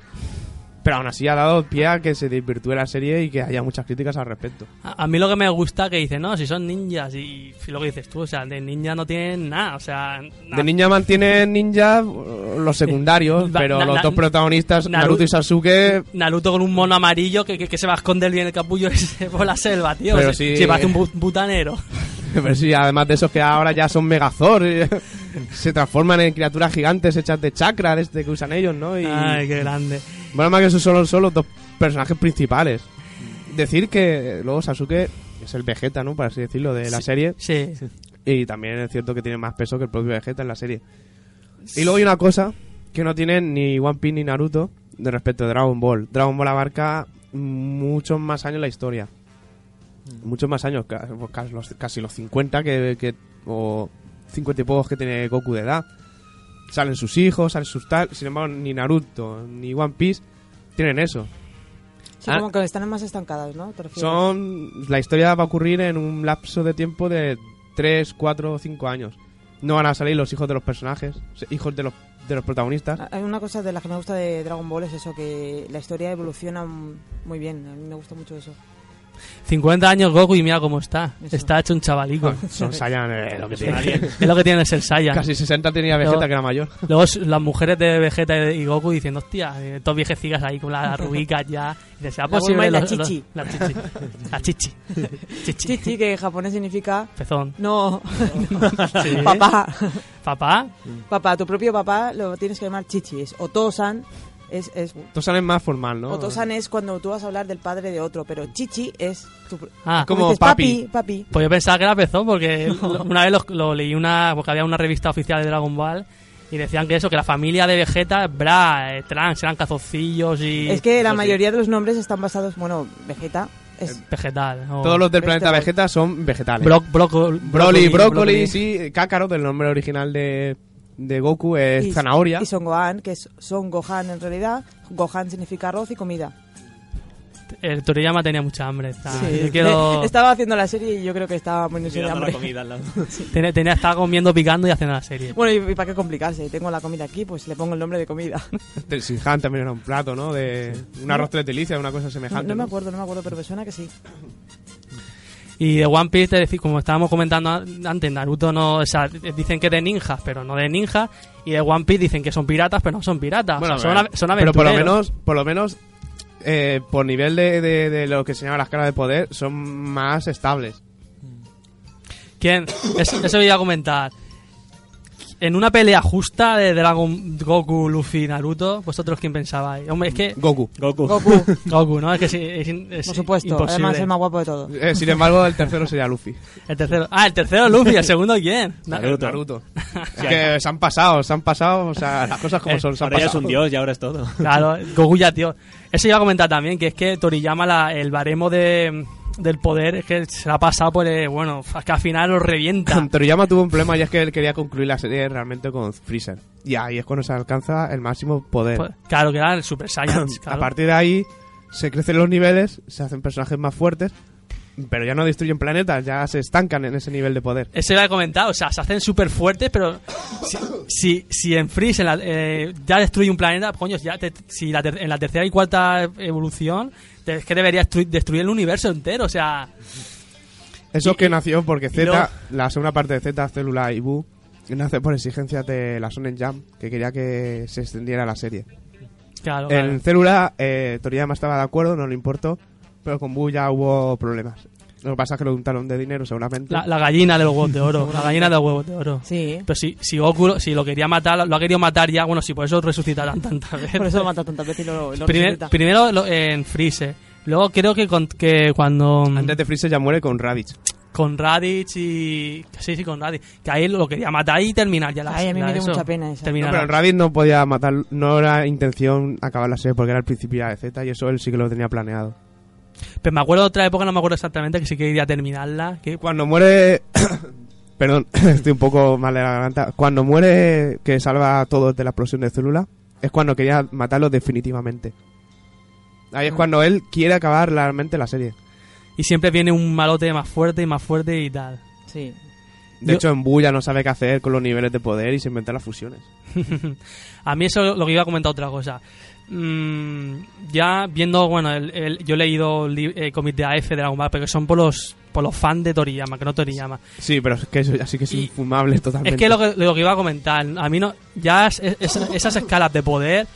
Pero aún así ha dado pie a que se desvirtúe la serie y que haya muchas críticas al respecto. A, a mí lo que me gusta que dice, no, si son ninjas y, y lo que dices tú, o sea, de ninja no tienen nada, o sea... De ninja mantiene ninja uh, los secundarios, [laughs] pero na- los na- dos protagonistas, Naru- Naruto y Sasuke, Naruto con un mono amarillo que, que, que se va a esconder bien el capullo ese [laughs] por la selva, tío. Pero si, sí- si parece un bu- butanero. [laughs] pero sí, además de esos que ahora ya son Megazord, y se transforman en criaturas gigantes hechas de chakra, de este que usan ellos, ¿no? Y, Ay, qué grande. Bueno, más que esos son, son los dos personajes principales. Decir que luego Sasuke es el Vegeta, ¿no? Por así decirlo, de la serie. Sí, Y también es cierto que tiene más peso que el propio Vegeta en la serie. Y luego hay una cosa que no tienen ni One Piece ni Naruto de respecto a Dragon Ball. Dragon Ball abarca muchos más años la historia. Muchos más años, ca- pues casi los, casi los 50 que, que- o 50 y pocos que tiene Goku de edad. Salen sus hijos, salen sus tal. Sin embargo, ni Naruto ni One Piece tienen eso. Sí, Ah. como que están más estancadas, ¿no? ¿Te? Son. La historia va a ocurrir en un lapso de tiempo de 3, 4 o 5 años. No van a salir los hijos de los personajes, hijos de los, de los protagonistas. Ah, Hay una cosa de la que me gusta de Dragon Ball es eso, que la historia evoluciona muy bien. A mí me gusta mucho eso. 50 años Goku y mira cómo está. Está hecho un chavalico. [laughs] Son Saiyan, eh, lo que tiene. es lo que tiene es el Saiyan. Casi 60 tenía Vegeta, Luego- que era mayor. Luego las mujeres de Vegeta y Goku diciendo, hostia, eh, todos viejecigas ahí con las [laughs] rubicas ya. Y decía, La posible Bulma y la los- los- chichi. La chichi. La chichi. Chichi. Chichi, que en japonés significa... Pezón. No, [laughs] Sí. papá. Papá. Papá, tu propio papá lo tienes que llamar chichi. Es Otosan. Es, es, Tosan es más formal, ¿no? Otosan es cuando tú vas a hablar del padre de otro, pero chichi es tu... Ah, Como dices, papi. papi. Pues yo pensaba que era pezón porque [laughs] una vez lo, lo leí una porque había una revista oficial de Dragon Ball y decían que eso, que la familia de Vegeta, Bra, eh, Trunks, eran cazocillos y Es que la mayoría de los nombres están basados... Bueno, Vegeta es... vegetal. o- Todos los del planeta. Vegeta son vegetales. Broc- broco- Broly, brócoli, sí. Cácaro, del nombre original de, de Goku, es y- zanahoria. Y Son Gohan, que es Son Gohan en realidad. Gohan significa arroz y comida. El Toriyama tenía mucha hambre. está- Sí, quiero- [laughs] Estaba haciendo la serie y yo creo que estaba poniéndose de Mirando la hambre. comida al lado. [laughs] tenía, tenía- estaba comiendo, picando y haciendo la serie. Bueno, ¿y, y para qué complicarse? Tengo la comida aquí, pues le pongo el nombre de comida. [laughs] El Sinhan también era un plato, ¿no? De un arroz tres delicias, una cosa No, semejante. no me ¿no? acuerdo, no me acuerdo, pero me suena que sí. Y de One Piece, te decir, como estábamos comentando antes, Naruto no. O sea, dicen que de ninjas, pero no de ninjas. Y de One Piece dicen que son piratas, pero no son piratas. Bueno, o sea, son, son pero por lo aventureros. menos, por lo menos, eh, por nivel de, de- de lo que se llama la escala de poder, son más estables. ¿Quién? Eso, eso iba a comentar. En una pelea justa de Dragon Goku, Luffy, Naruto, ¿vosotros quién pensabais? Hombre, es que. Goku. Goku. Goku, [laughs] Goku, ¿no? Es que sí, es, es por supuesto. imposible. Además, el más guapo de todos. Eh, sin embargo, el tercero sería Luffy. El tercero. Ah, el tercero Luffy, el segundo quién? [laughs] Na- Naruto. Naruto. es que se han pasado, se han pasado, o sea, las cosas como Eh, son, se han Ahora ya es un dios y ahora es todo. Claro, Goku ya, tío. Eso iba a comentar también, que es que Toriyama, la, el baremo de, del poder, es que se la ha pasado por. eh, bueno, es que al final lo revienta. [laughs] Toriyama tuvo un problema y es que él quería concluir la serie realmente con Freezer. Y ahí es cuando se alcanza el máximo poder. Pues, claro, que era el Super Saiyan. [clears throat] claro. A partir de ahí se crecen los niveles, se hacen personajes más fuertes, pero ya no destruyen planetas, ya se estancan en ese nivel de poder. Eso iba a comentar, o sea, se hacen súper fuertes, pero si, si, si en Freeze en la- eh, ya destruye un planeta, coño, ya te- si la ter- en la tercera y cuarta evolución, es que debería destruir, el universo entero, o sea, Eso Y- que nació porque Z, luego- la segunda parte de Z, Célula y Buu, nace por exigencias de la Sonen Jam, que quería que se extendiera la serie. claro. En claro. Célula, eh, Toriyama estaba de acuerdo, no le importó, pero con Buu ya hubo problemas. Lo que pasa es que lo untaron de dinero seguramente. La, la gallina de los huevos de oro, la gallina de los huevos de oro. Sí, Pero si, si Goku lo- si lo quería matar, lo ha querido matar ya, bueno, si por eso resucitarán tantas veces. por eso lo mata tantas veces y lo, lo Primer- resucita. primero lo- en Freeze, luego creo que, con- que cuando... Antes de Freezer ya muere con Raditz. con Raditz y. Sí, sí, con Raditz. Que ahí lo quería matar y terminar ya la Ay, a mí me dio eso. mucha pena esa. Terminar. No, pero Raditz no podía matar, no era intención acabar la serie porque era el principio de Z y eso él sí que lo tenía planeado. Pero me acuerdo de otra época, no me acuerdo exactamente, que sí quería terminarla. Que... Cuando muere. [coughs] Perdón, [coughs] estoy un poco mal de la garganta. Cuando muere, que salva a todos de la explosión de célula, es cuando quería matarlo definitivamente. Ahí es cuando él quiere acabar realmente la serie. Y siempre viene un malote más fuerte y más fuerte y tal. Sí. De Yo- hecho, en Buu ya no sabe qué hacer con los niveles de poder y se inventa las fusiones. [laughs] A mí eso es lo que iba a comentar otra cosa. Mm, ya viendo, bueno, el, el- yo he leído el, el cómic de AF de Dragon Ball, pero que son por los, por los fans de Toriyama, que no Toriyama. Sí, pero es que eso ya sí que es Y- infumable totalmente. Es que lo que, lo que iba a comentar, a mí no. Ya es- es- esas escalas de poder,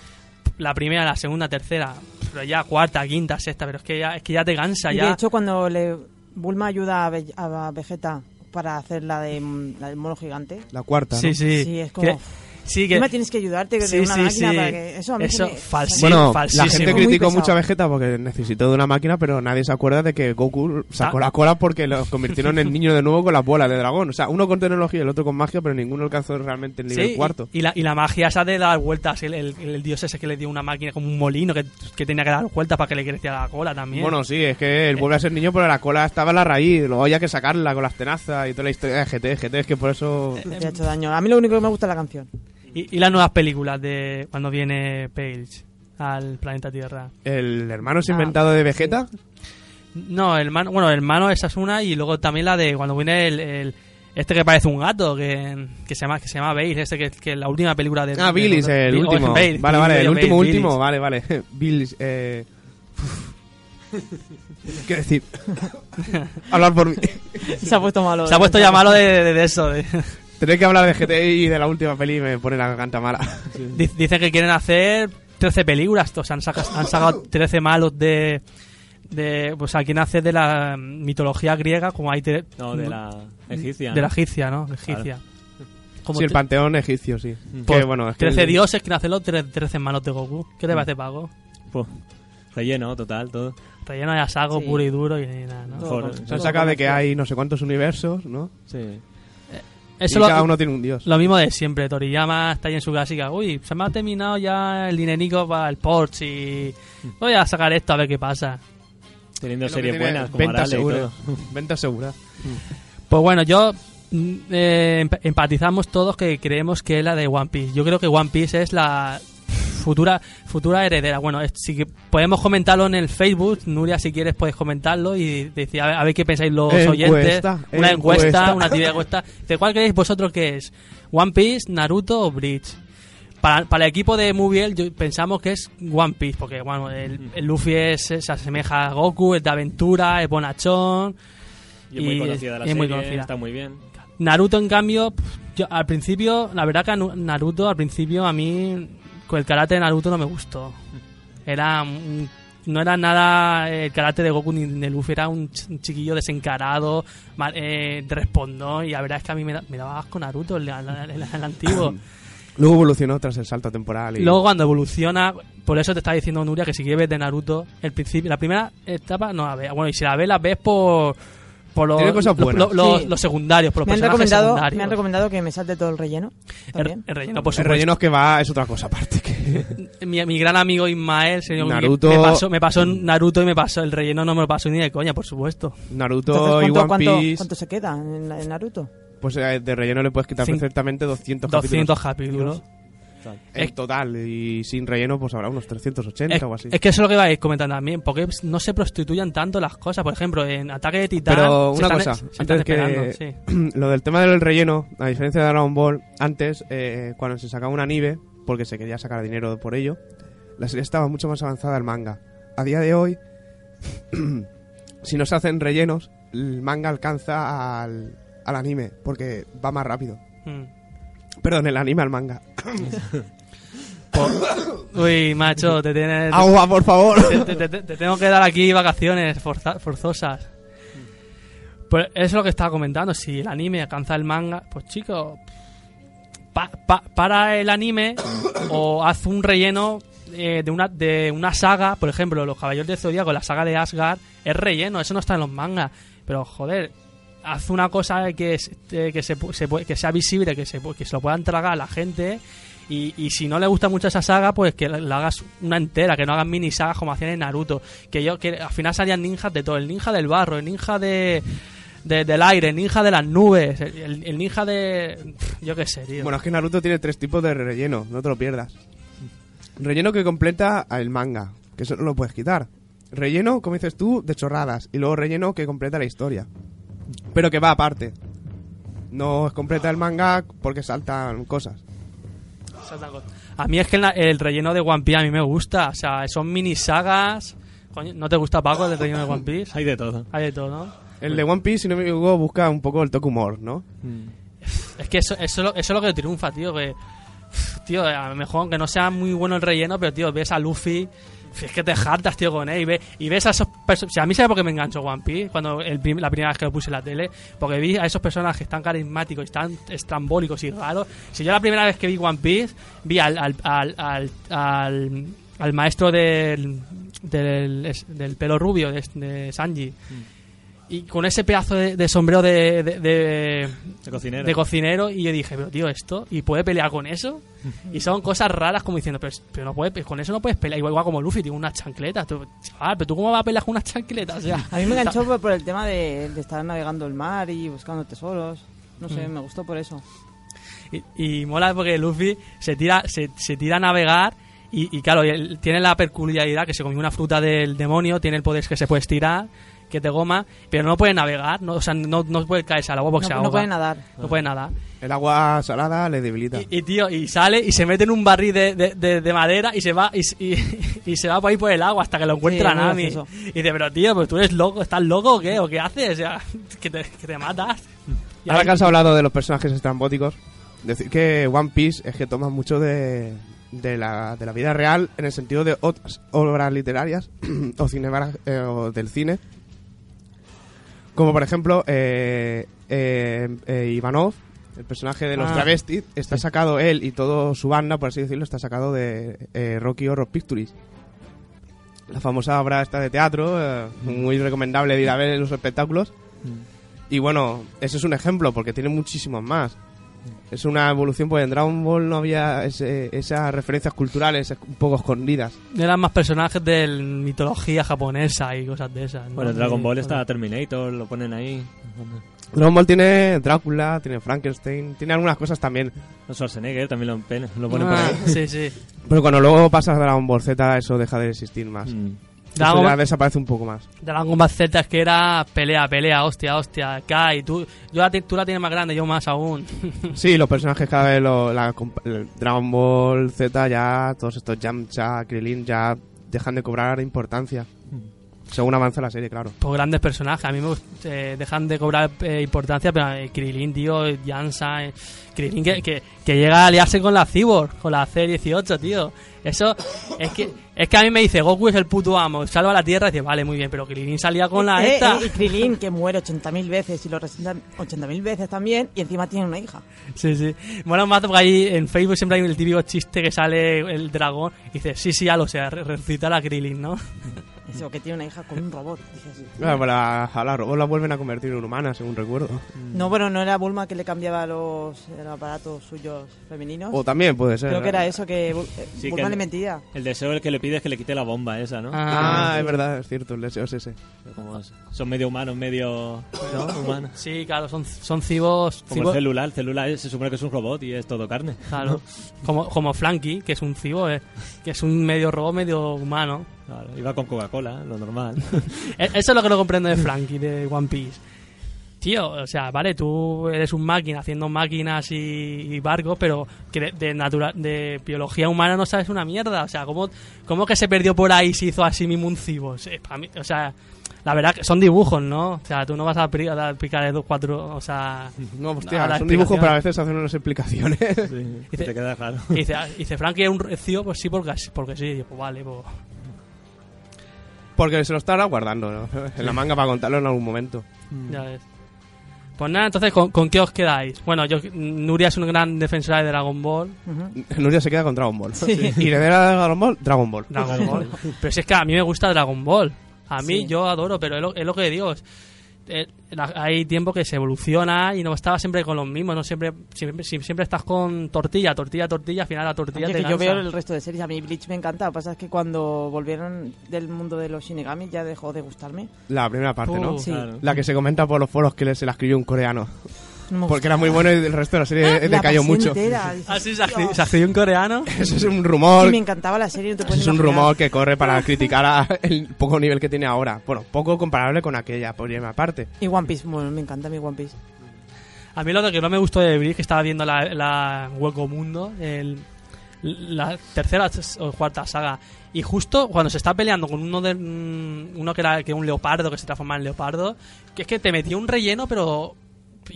la primera, la segunda, tercera, pero ya cuarta, quinta, sexta, pero es que ya, es que ya te cansa, Y ya. de hecho, cuando le Bulma ayuda a, Ve- a Vegeta para hacer la, de, la del mono gigante, La cuarta. ¿no? sí, sí. Sí, es como- Que- sí, que. encima tienes que ayudarte de Sí, una sí, máquina sí. para que... Eso a mí Eso, me- falsi- Bueno, falsísimo. la gente criticó mucho a Vegeta porque necesitó de una máquina, pero nadie se acuerda de que Goku sacó Ah. la cola porque lo convirtieron en niño de nuevo con las bolas de dragón. O sea, uno con tecnología y el otro con magia, pero ninguno alcanzó realmente el nivel Sí, cuarto. Y, y la, y la magia esa de dar vueltas, el, el- el dios ese que le dio una máquina como un molino que, que tenía que dar vueltas para que le creciera la cola también. Bueno, sí, es que él vuelve a ser niño, pero la cola estaba en la raíz. Luego había que sacarla con las tenazas y toda la historia de GT. GT es que por eso. me ha hecho daño. A mí lo único que me gusta es la canción. Y, y las nuevas películas de cuando viene Page al planeta Tierra. El hermano es Ah. inventado de Vegeta. No, el hermano, bueno, el hermano esa es una y luego también la de cuando viene el, el- este que parece un gato que, que se llama que se llama Bale, este que, que la última película de Ah, Billis, de- el Bill- último. oh, Bale, vale, vale, el Bale, último, Bale, último. Billis. Vale, vale. [laughs] Billis, eh. ¿Qué decir? [laughs] Hablar por mí. Se ha puesto malo. Se ha puesto ya malo de, de- de eso. Tener que hablar de GTI y de la última peli y me pone la garganta mala. Dic- Dicen que quieren hacer 13 películas. O sea, han, saca- han sacado 13 malos de. de pues a quién hace de la mitología griega, como hay. tre- No, de la egipcia. De ¿no? la egipcia, ¿no? Egipcia. Como Sí, el panteón egipcio, sí. pues, Que bueno, es que 13 el- dioses quieren hacerlo 13 malos de Goku. ¿Qué Mm. te parece, Pago? Pues, relleno, total, todo. Relleno de asago Sí. puro y duro y nada, ¿no? Todo Se todo sacado con de que hay no sé cuántos universos, ¿no? Sí. Eso y lo, cada uno tiene un dios. lo mismo de siempre. Toriyama está ahí en su clásica. Uy, se me ha terminado ya el dinerico para el Porsche y voy a sacar esto a ver qué pasa. Teniendo series tiene buenas como Venta segura. todo. [laughs] Venta segura. Pues bueno, yo mm, eh, emp- empatizamos todos que creemos que es la de One Piece. Yo creo que One Piece es la futura futura heredera. Bueno, que podemos comentarlo en el Facebook. Nuria, si quieres, puedes comentarlo y decir a ver, a ver qué pensáis los Encuesta, oyentes. Una encuesta, encuesta. una tibia encuesta. ¿De cuál creéis vosotros que es? ¿One Piece, Naruto o Bleach? Para, para el equipo de Mubiel yo- pensamos que es One Piece, porque bueno, el, el Luffy es- se asemeja a Goku, es de aventura, es bonachón. Y es muy conocida la muy conocida. está muy bien. Naruto, en cambio, yo al principio, la verdad que Naruto, al principio, a mí, el karate de Naruto no me gustó. Era no era nada el karate de Goku ni de Luffy, era un ch- un chiquillo desencarado, mal- eh, respondón, y la verdad es que a mí me, da- me daba asco Naruto, el, el- el- el antiguo. [clears throat] Luego evolucionó tras el salto temporal. Y... Luego cuando evoluciona, por eso te estaba diciendo Nuria que si quieres ver de Naruto, el principio, la primera etapa no la ves. Bueno, y si la ves, la ves por, por los, cosas los- buenas. los- Sí. los secundarios, por los Me han, personajes recomendado, secundarios. me han recomendado que me salte todo el relleno. El, el relleno, por el supuesto. relleno que va es otra cosa aparte. Que... Mi, mi gran amigo Ismael, señor, Naruto- me pasó, me pasó Naruto y me pasó el relleno, no me lo pasó ni de coña, por supuesto. Naruto Entonces, y ¿cuánto, One cuánto- Piece. cuánto se queda en, en Naruto? Pues eh, de relleno le puedes quitar Cin- perfectamente 200 200 capítulos. capítulos. En total. Y sin relleno, pues habrá unos 380 Es, o así. es que eso es lo que vais comentando también, porque no se prostituyan tanto las cosas. Por ejemplo, en Ataque de Titán. Pero una cosa, están antes que sí. [clears throat] lo del tema del relleno, a diferencia de Dragon Ball, antes, eh, cuando se sacaba un anime, porque se quería sacar dinero por ello, la serie estaba mucho más avanzada al manga. A día de hoy, [clears throat] si no se hacen rellenos, el manga alcanza al, al anime, porque va más rápido. Mm. Perdón, el anime al manga. [coughs] Uy, macho, te tienes. ¡Agua, por favor! te, te- te- te tengo que dar aquí vacaciones forza- forzosas. Pues eso es lo que estaba comentando. Si el anime alcanza el manga, pues chicos, pa- pa- para el anime [coughs] o haz un relleno eh, de, una, de una saga. Por ejemplo, Los Caballeros del Zodíaco, la saga de Asgard, es relleno, eso no está en los mangas. Pero joder, haz una cosa que, eh, que, se, se que sea visible, que se, que se lo puedan tragar a la gente. Y, y si no le gusta mucho esa saga, pues que la, hagas una entera, que no hagas mini sagas como hacían en Naruto. Que yo que al final salían ninjas de todo: el ninja del barro, el ninja de, de- del aire, el ninja de las nubes, el, el ninja de. Yo qué sé, tío. Bueno, es que Naruto tiene tres tipos de relleno, no te lo pierdas. Relleno que completa el manga, que eso no lo puedes quitar. Relleno, como dices tú, de chorradas. Y luego relleno que completa la historia. Pero que va aparte. No completa el manga porque saltan cosas. A mí es que el, el relleno de One Piece a mí me gusta. O sea, son mini sagas. Coño, ¿No te gusta, Paco, el relleno de One Piece? Hay de todo. Hay de todo, ¿no? El de One Piece, si no me equivoco, busca un poco el toque humor, ¿no? Es que eso, eso, es lo- eso es lo que triunfa, tío. Que, tío, a lo mejor aunque no sea muy bueno el relleno, pero, tío, ves a Luffy. Es que te hartas, tío, con él. Y, ve- y ves a esos personajes. a mí sabe por qué me enganchó One Piece cuando el la primera vez que lo puse en la tele. Porque vi a esos personajes tan carismáticos y tan estrambólicos y raros. Si yo la primera vez que vi One Piece, vi al, al, al, al, al- al maestro del, del, pelo rubio de, de Sanji. Y con ese pedazo de, de sombrero de, de- de- De cocinero. de cocinero y yo dije, pero tío, esto, ¿y puede pelear con eso? y son cosas raras como diciendo, pero, pero no puede, con eso no puedes pelear. Igual, igual como Luffy, tiene unas chancletas. Tú, chaval, pero tú cómo vas a pelear con unas chancletas? O sea, A mí me [laughs] enganchó por, por el tema de, de estar navegando el mar y buscando tesoros. No sé, Mm. me gustó por eso. Y, y mola porque Luffy se tira, se, se tira a navegar y, y claro, él tiene la peculiaridad que se comió una fruta del demonio, tiene el poder que se puede estirar que te goma, pero no puede navegar, no, o sea, no, no puede caerse al agua porque se No, ahoga. no puede nadar. No puede nadar. El agua salada le debilita. Y, y, tío, y sale y se mete en un barril de, de, de- de madera y se va y, y- y se va por ahí por el agua hasta que lo encuentra Sí, Nami. Y dice, pero tío, pues tú eres loco, ¿estás loco o qué? ¿O qué haces? O sea, [laughs] que te, que te matas. Y Ahora ahí- que has hablado de los personajes estrambóticos, decir que One Piece es que toma mucho de, de, la, de la vida real en el sentido de otras obras literarias [clears throat] o, cinema- eh, o del cine. Como por ejemplo, eh, eh, eh, Ivanov, el personaje de los Ah. travestis, está sacado él y todo su banda, por así decirlo, está sacado de eh, Rocky Horror Pictures. La famosa obra esta de teatro, eh, muy recomendable de ir a ver en los espectáculos. Y bueno, ese es un ejemplo, porque tiene muchísimos más. Es una evolución, pues en Dragon Ball no había ese- esas referencias culturales un poco escondidas. Eran más personajes de mitología japonesa y cosas de esas. ¿no? Bueno, en Dragon Ball está Terminator, lo ponen ahí. Dragon Ball tiene Drácula, tiene Frankenstein, tiene algunas cosas también. Schwarzenegger también lo, lo ponen Ah, por ahí. sí, sí. Pero cuando luego pasas a Dragon Ball Z, eso deja de existir más. Mm. Eso Dragon ya desaparece un poco más. Dragon Ball Z es que era pelea, pelea, hostia, hostia, Kai, tú, yo la, tú la tienes más grande, yo más aún. [laughs] Sí, los personajes cada vez, lo, la el Dragon Ball Z ya, todos estos Yamcha, Krillin ya dejan de cobrar importancia. Según avanza la serie, claro. Pues grandes personajes, a mí me eh, dejan de cobrar eh, importancia, pero eh, Krilin, tío, Jansa, eh, Krilin que, que, que llega a aliarse con la Cyborg, con la C-18, tío. Eso es que es que a mí me dice, Goku es el puto amo, salva la Tierra, y dice, vale, muy bien, pero Krilin salía con la Eh, esta. eh, y Krilin, que muere 80.000 veces y lo resucitan 80.000 veces también, y encima tiene una hija. Sí, sí. Bueno, mato porque ahí en Facebook siempre hay el típico chiste que sale el dragón y dice, sí, sí, ya lo sé, re- resucitar a Krilin, ¿no? Eso, que tiene una hija con un robot. dice así. Claro, la- a la robot la vuelven a convertir en humana, según recuerdo. No, bueno, no era Bulma que le cambiaba los, los aparatos suyos femeninos. O también puede ser. Creo que era eso, que eh, Sí, Bulma que- le mentía. El deseo el que le pide es que le quite la bomba esa, ¿no? Ah, es verdad, es cierto, el deseo es ese. Como son medio humanos, medio ¿no? humanos. Sí, claro, son, son cibos... Como cibos- el celular, el celular se supone que es un robot y es todo carne. Claro. Como, como Flanky, que es un cibo, eh, que es un medio robot, medio humano. Claro, iba con Coca-Cola, lo normal. [laughs] E- Eso es lo que no comprendo de Flanky, de One Piece. Tío, o sea, vale, tú eres un máquina haciendo máquinas y, y barcos, pero que de, de, natura- de biología humana no sabes una mierda. O sea, ¿cómo, ¿cómo que se perdió por ahí y se hizo así mismo un cibo? Sí, pa' mí- o sea, la verdad que son dibujos, ¿no? O sea, tú no vas a picar de dos, cuatro, o sea... No, hostia, son dibujos, pero a veces hacen unas explicaciones. Sí, [laughs] Dice- te queda claro. Y [laughs] dice, dice Frankie es un cibo, pues sí, porque, porque sí. Y yo, pues vale, pues... Porque se lo estará guardando ¿no? [laughs] en la manga para contarlo en algún momento. Ya ves. Pues nada, entonces, ¿con, con qué os quedáis? Bueno, yo Nuria es una gran defensora de Dragon Ball. Nuria se queda con Dragon Ball. [laughs] Y le de Dragon Ball, Dragon Ball. Dragon Ball. [laughs] Pero si es que a mí me gusta Dragon Ball. A mí Sí. yo adoro, pero es lo, es lo que digo. es- hay tiempo que se evoluciona y no estaba siempre con los mismos. No siempre, siempre, si- siempre estás con tortilla, tortilla, tortilla. Al final la tortilla Oye, te que yo veo el resto de series. A mí Bleach me encanta. Lo que pasa es que cuando volvieron del mundo de los Shinigami ya dejó de gustarme. La primera parte, ¿no? Uh, Sí. Claro. La que se comenta por los foros que le- se la escribió un coreano. No Porque era muy bueno y el resto de la serie decayó pasé mucho. entera. Dices, Ah, sí, se escribió en coreano. [laughs] Eso es un rumor. Y me encantaba la serie. No te puedes es un imaginar. rumor que corre para criticar a [laughs] el poco nivel que tiene ahora. Bueno, poco comparable con aquella primera parte. Y One Piece, bueno, me encanta mi One Piece. A mí lo que no me gustó de Bleach, que estaba viendo la, la Hueco Mundo, el, la tercera o cuarta saga, y justo cuando se está peleando con uno de mm, uno que era que un leopardo, que se transforma en leopardo, que es que te metía un relleno, pero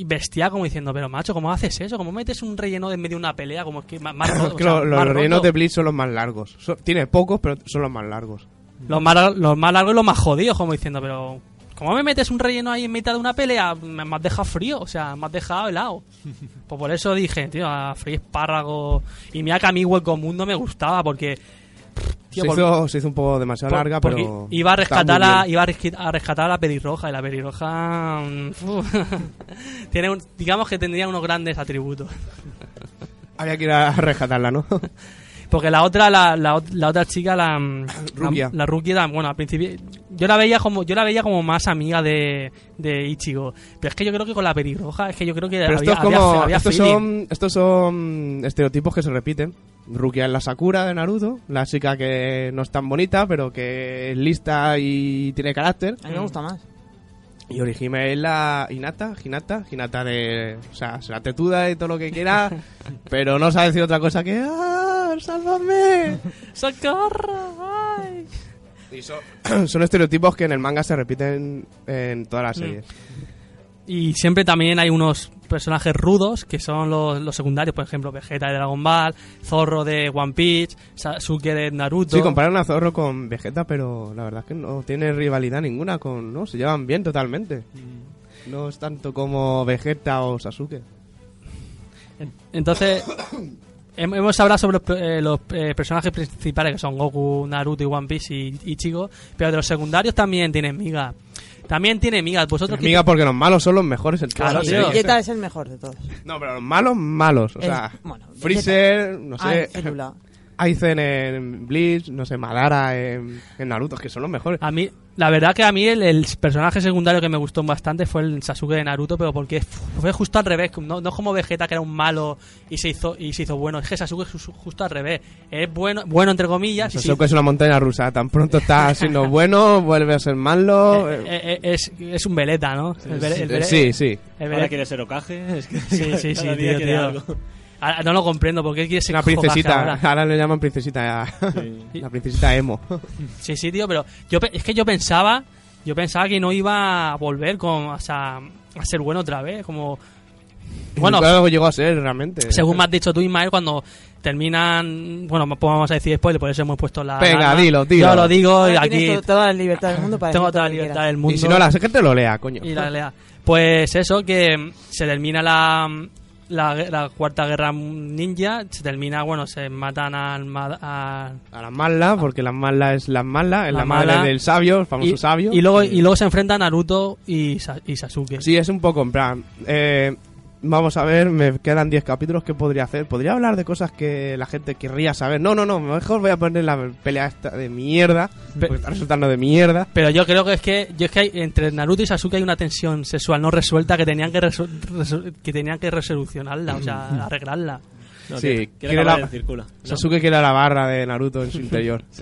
bestia como diciendo, pero macho, ¿cómo haces eso? ¿Cómo metes un relleno en medio de una pelea? Como es que más, más [laughs] roto, Es que o sea, lo- los más rellenos roto. de Blitz son los más largos. Son- tiene pocos, pero son los más largos. Los más, los más largos y los más jodidos, como diciendo, pero ¿cómo me metes un relleno ahí en mitad de una pelea? Me, me has dejado frío, o sea, me has dejado helado. [laughs] Pues por eso dije, tío, a Free Espárrago. Y mira que a mí Hueco Mundo me gustaba, porque. Tío, se, por- hizo, se hizo un poco demasiado por- larga, pero. iba a rescatar a, iba a, rescatar a la pelirroja, y la pelirroja. mm, [laughs] tiene un- digamos que tendría unos grandes atributos. [laughs] Había que ir a rescatarla, ¿no? [laughs] Porque la otra, la, la, la otra chica, la, la, la era- bueno, al principio yo la veía como, yo la veía como más amiga de, de Ichigo. Pero es que yo creo que con la pelirroja, es que yo creo que Pero había, esto es como. había- estos, son, estos son estereotipos que se repiten. Rukia es la Sakura de Naruto, la chica que no es tan bonita, pero que es lista y tiene carácter. A mí me gusta más. Y Orihime es la Hinata, Hinata, Hinata de... O sea, será tetuda y todo lo que quiera, [laughs] pero no sabe decir otra cosa que... ¡Ah, sálvame! [laughs] ¡Socorro! ¡Ay! Y son, [clears throat] son estereotipos que en el manga se repiten en todas las series. Y siempre también hay unos personajes rudos que son los, los secundarios, por ejemplo, Vegeta de Dragon Ball, Zorro de One Piece, Sasuke de Naruto. Sí, comparan a Zorro con Vegeta, pero la verdad es que no tiene rivalidad ninguna con... No, se llevan bien totalmente. No es tanto como Vegeta o Sasuke. Entonces, [coughs] hem- hemos hablado sobre los, eh, los, eh, personajes principales que son Goku, Naruto y One Piece y Ichigo, pero de los secundarios también tienen miga. También tiene migas. Vosotros Amiga, porque los malos son los mejores todas Claro, tío. Vegeta es el mejor de todos. No, pero los malos, malos. O sea, bueno, Freezer, no Ah, sé, Célula. Aizen en Bleach, no sé, Madara en, en Naruto, que son los mejores. A mí, la verdad que a mí el, el personaje secundario que me gustó bastante fue el Sasuke de Naruto, pero porque fue justo al revés, no, no como Vegeta que era un malo y se hizo y se hizo bueno, es que Sasuke es ju- justo al revés, es bueno, bueno entre comillas, Sasuke es una montaña rusa. Tan pronto está [laughs] siendo bueno, vuelve a ser malo. eh, eh, eh, es, es un veleta, ¿no? El el sí, sí. el Ahora veleta- quiere ser Okage. Es que Sí, sí, [laughs] sí, tío, tío. algo. Ahora no lo comprendo, porque quiere ser Una princesita. ahora? Ahora le llaman princesita. Sí. [laughs] La princesita emo. [laughs] Sí, sí, tío, pero yo es que yo pensaba, yo pensaba que no iba a volver con, o sea, a ser bueno otra vez, como bueno, llegó a ser realmente. según me has dicho tú, Ismael, cuando terminan, bueno, pues vamos a decir después, por eso hemos puesto la Venga, dilo, dilo. Yo lo digo y Ahora aquí toda la libertad del mundo para [laughs] tengo toda la libertad del mundo Y si no, la gente lo lea, coño. y la lea. Pues eso, que se termina la, la, la cuarta guerra ninja, se termina, bueno, se matan al, al- A las malas, porque las malas es las malas, es La la, madre del sabio, el famoso y, sabio. y luego y luego se enfrentan Naruto y, y Sasuke. Sí, es un poco en plan. eh, vamos a ver, me quedan 10 capítulos. ¿Qué podría hacer? ¿Podría hablar de cosas que la gente querría saber? No, no, no, mejor voy a poner la pelea esta de mierda. Porque está resultando de mierda. Pero yo creo que es que yo es que hay- entre Naruto y Sasuke hay una tensión sexual no resuelta que tenían que que tenían que resolucionarla, o sea, [clears throat] arreglarla. No, Sí, quiere, quiere la- círculo. No. Sasuke quiere la barra de Naruto en su interior. [laughs]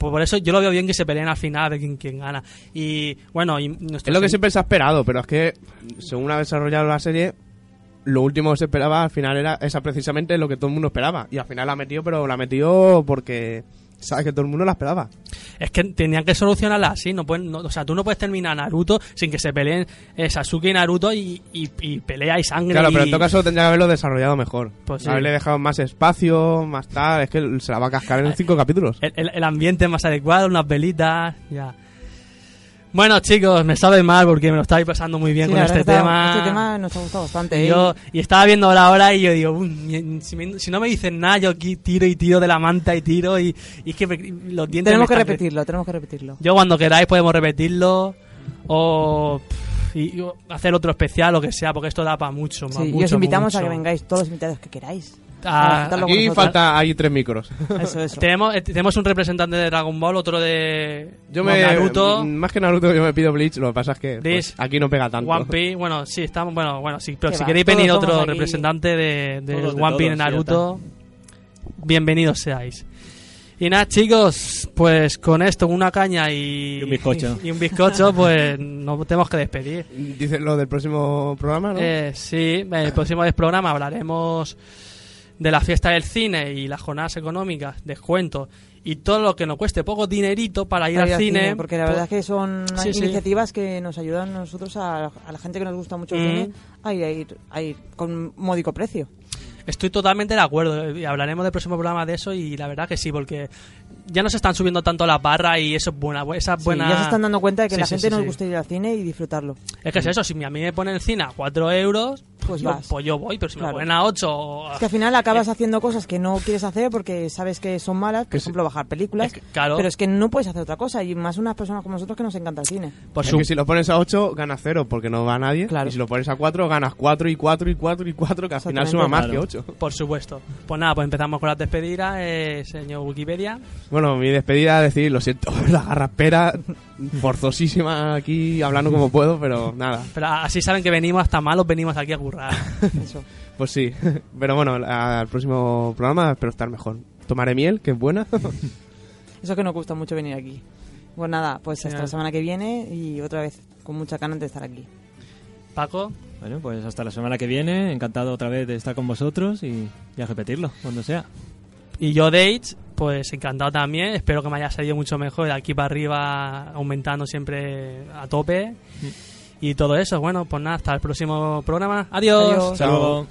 Pues por eso yo lo veo bien que se peleen al final a ver quién, quién gana. Y bueno, y Es lo que siempre se ha esperado, pero es que según ha desarrollado la serie, lo último que se esperaba al final era esa precisamente lo que todo el mundo esperaba. Y al final la ha metido, pero la ha metido porque sabes que todo el mundo la esperaba. es que tenían que solucionarla así, no pueden, no- o sea, tú no puedes terminar Naruto sin que se peleen eh, Sasuke y Naruto y, y, y pelea y sangre. Claro, pero en todo caso tendría que haberlo desarrollado mejor. Pues sí. Haberle dejado más espacio, más tal. Es que se la va a cascar en cinco capítulos. el, el- el ambiente más adecuado, unas velitas, ya. Bueno, chicos, me sabe mal porque me lo estáis pasando muy bien Sí, con este tema. Este tema nos ha gustado bastante. Y, ¿eh? yo, y estaba viendo ahora hora y yo digo, "Mm, si, me- si no me dicen nada, yo aquí tiro y tiro de la manta y tiro y, y es que los dientes tenemos que repetirlo, tenemos que repetirlo. Yo cuando queráis podemos repetirlo o y- y hacer otro especial o que sea, porque esto da para mucho. Sí, y mucho, os invitamos a que vengáis todos los invitados que queráis. Ah, con Aquí falta, hay tres micros. Eso, eso. [laughs] Tenemos, eh, tenemos un representante de Dragon Ball, otro de Yo me. Naruto, Más que Naruto, yo me pido Bleach. Lo que pasa es que pues, aquí no pega tanto. One Piece. Bueno, sí, estamos. Bueno, bueno, sí, pero si va, queréis todos venir otro aquí- representante de, de de One Piece y sí, Naruto, bienvenidos seáis. Y nada, chicos, pues con esto, una caña y, Y un bizcocho. y un bizcocho, pues nos tenemos que despedir. Dices lo del próximo programa, ¿no? Eh, sí, el próximo programa hablaremos de la fiesta del cine y las jornadas económicas, descuentos y todo lo que nos cueste poco dinerito para ir Para al cine. Porque la pues- verdad es que son Sí, sí. iniciativas que nos ayudan a nosotros, a, a la gente que nos gusta mucho el Mm. cine, a ir, a ir, a ir con módico precio. Estoy totalmente de acuerdo y hablaremos del próximo programa de eso y la verdad que sí, porque ya no se están subiendo tanto las barras y eso es buena, esa es Sí, buena... ya se están dando cuenta de que Sí, la sí, gente sí, nos sí. gusta ir al cine y disfrutarlo. Es que es eso, si a mí me ponen el cine a 4 euros, Pues yo, vas. pues yo voy, pero si Claro. me ponen a 8... Es que al final acabas haciendo cosas que no quieres hacer porque sabes que son malas, por Que sí. ejemplo, bajar películas. Es que, claro. Pero es que no puedes hacer otra cosa y más unas personas como nosotros que nos encanta el cine. Por es su- que si lo pones a 8, ganas 0 porque no va nadie. Claro. Y si lo pones a 4, ganas 4 y 4 y 4 y 4, que al final suma más Claro. que 8. Por supuesto. Pues nada, pues empezamos con las despedidas, eh, señor Wikipedia. Bueno, mi despedida, decir, lo siento, [laughs] la garraspera forzosísima aquí, hablando como puedo, pero nada. Pero así saben que venimos hasta malos, venimos aquí a currar. [laughs] Eso. Pues sí. [laughs] Pero bueno, al próximo programa espero estar mejor. Tomaré miel, que es buena. Eso que nos gusta mucho venir aquí. Pues nada, pues hasta Sí. la semana que viene y otra vez con mucha ganas de estar aquí. Paco, Bueno, pues hasta la semana que viene. Encantado otra vez de estar con vosotros y, y a repetirlo, cuando sea. y yo, Dates, pues encantado también. Espero que me haya salido mucho mejor de aquí para arriba, aumentando siempre a tope. Y todo eso, bueno, pues nada, hasta el próximo programa. Adiós. Luego.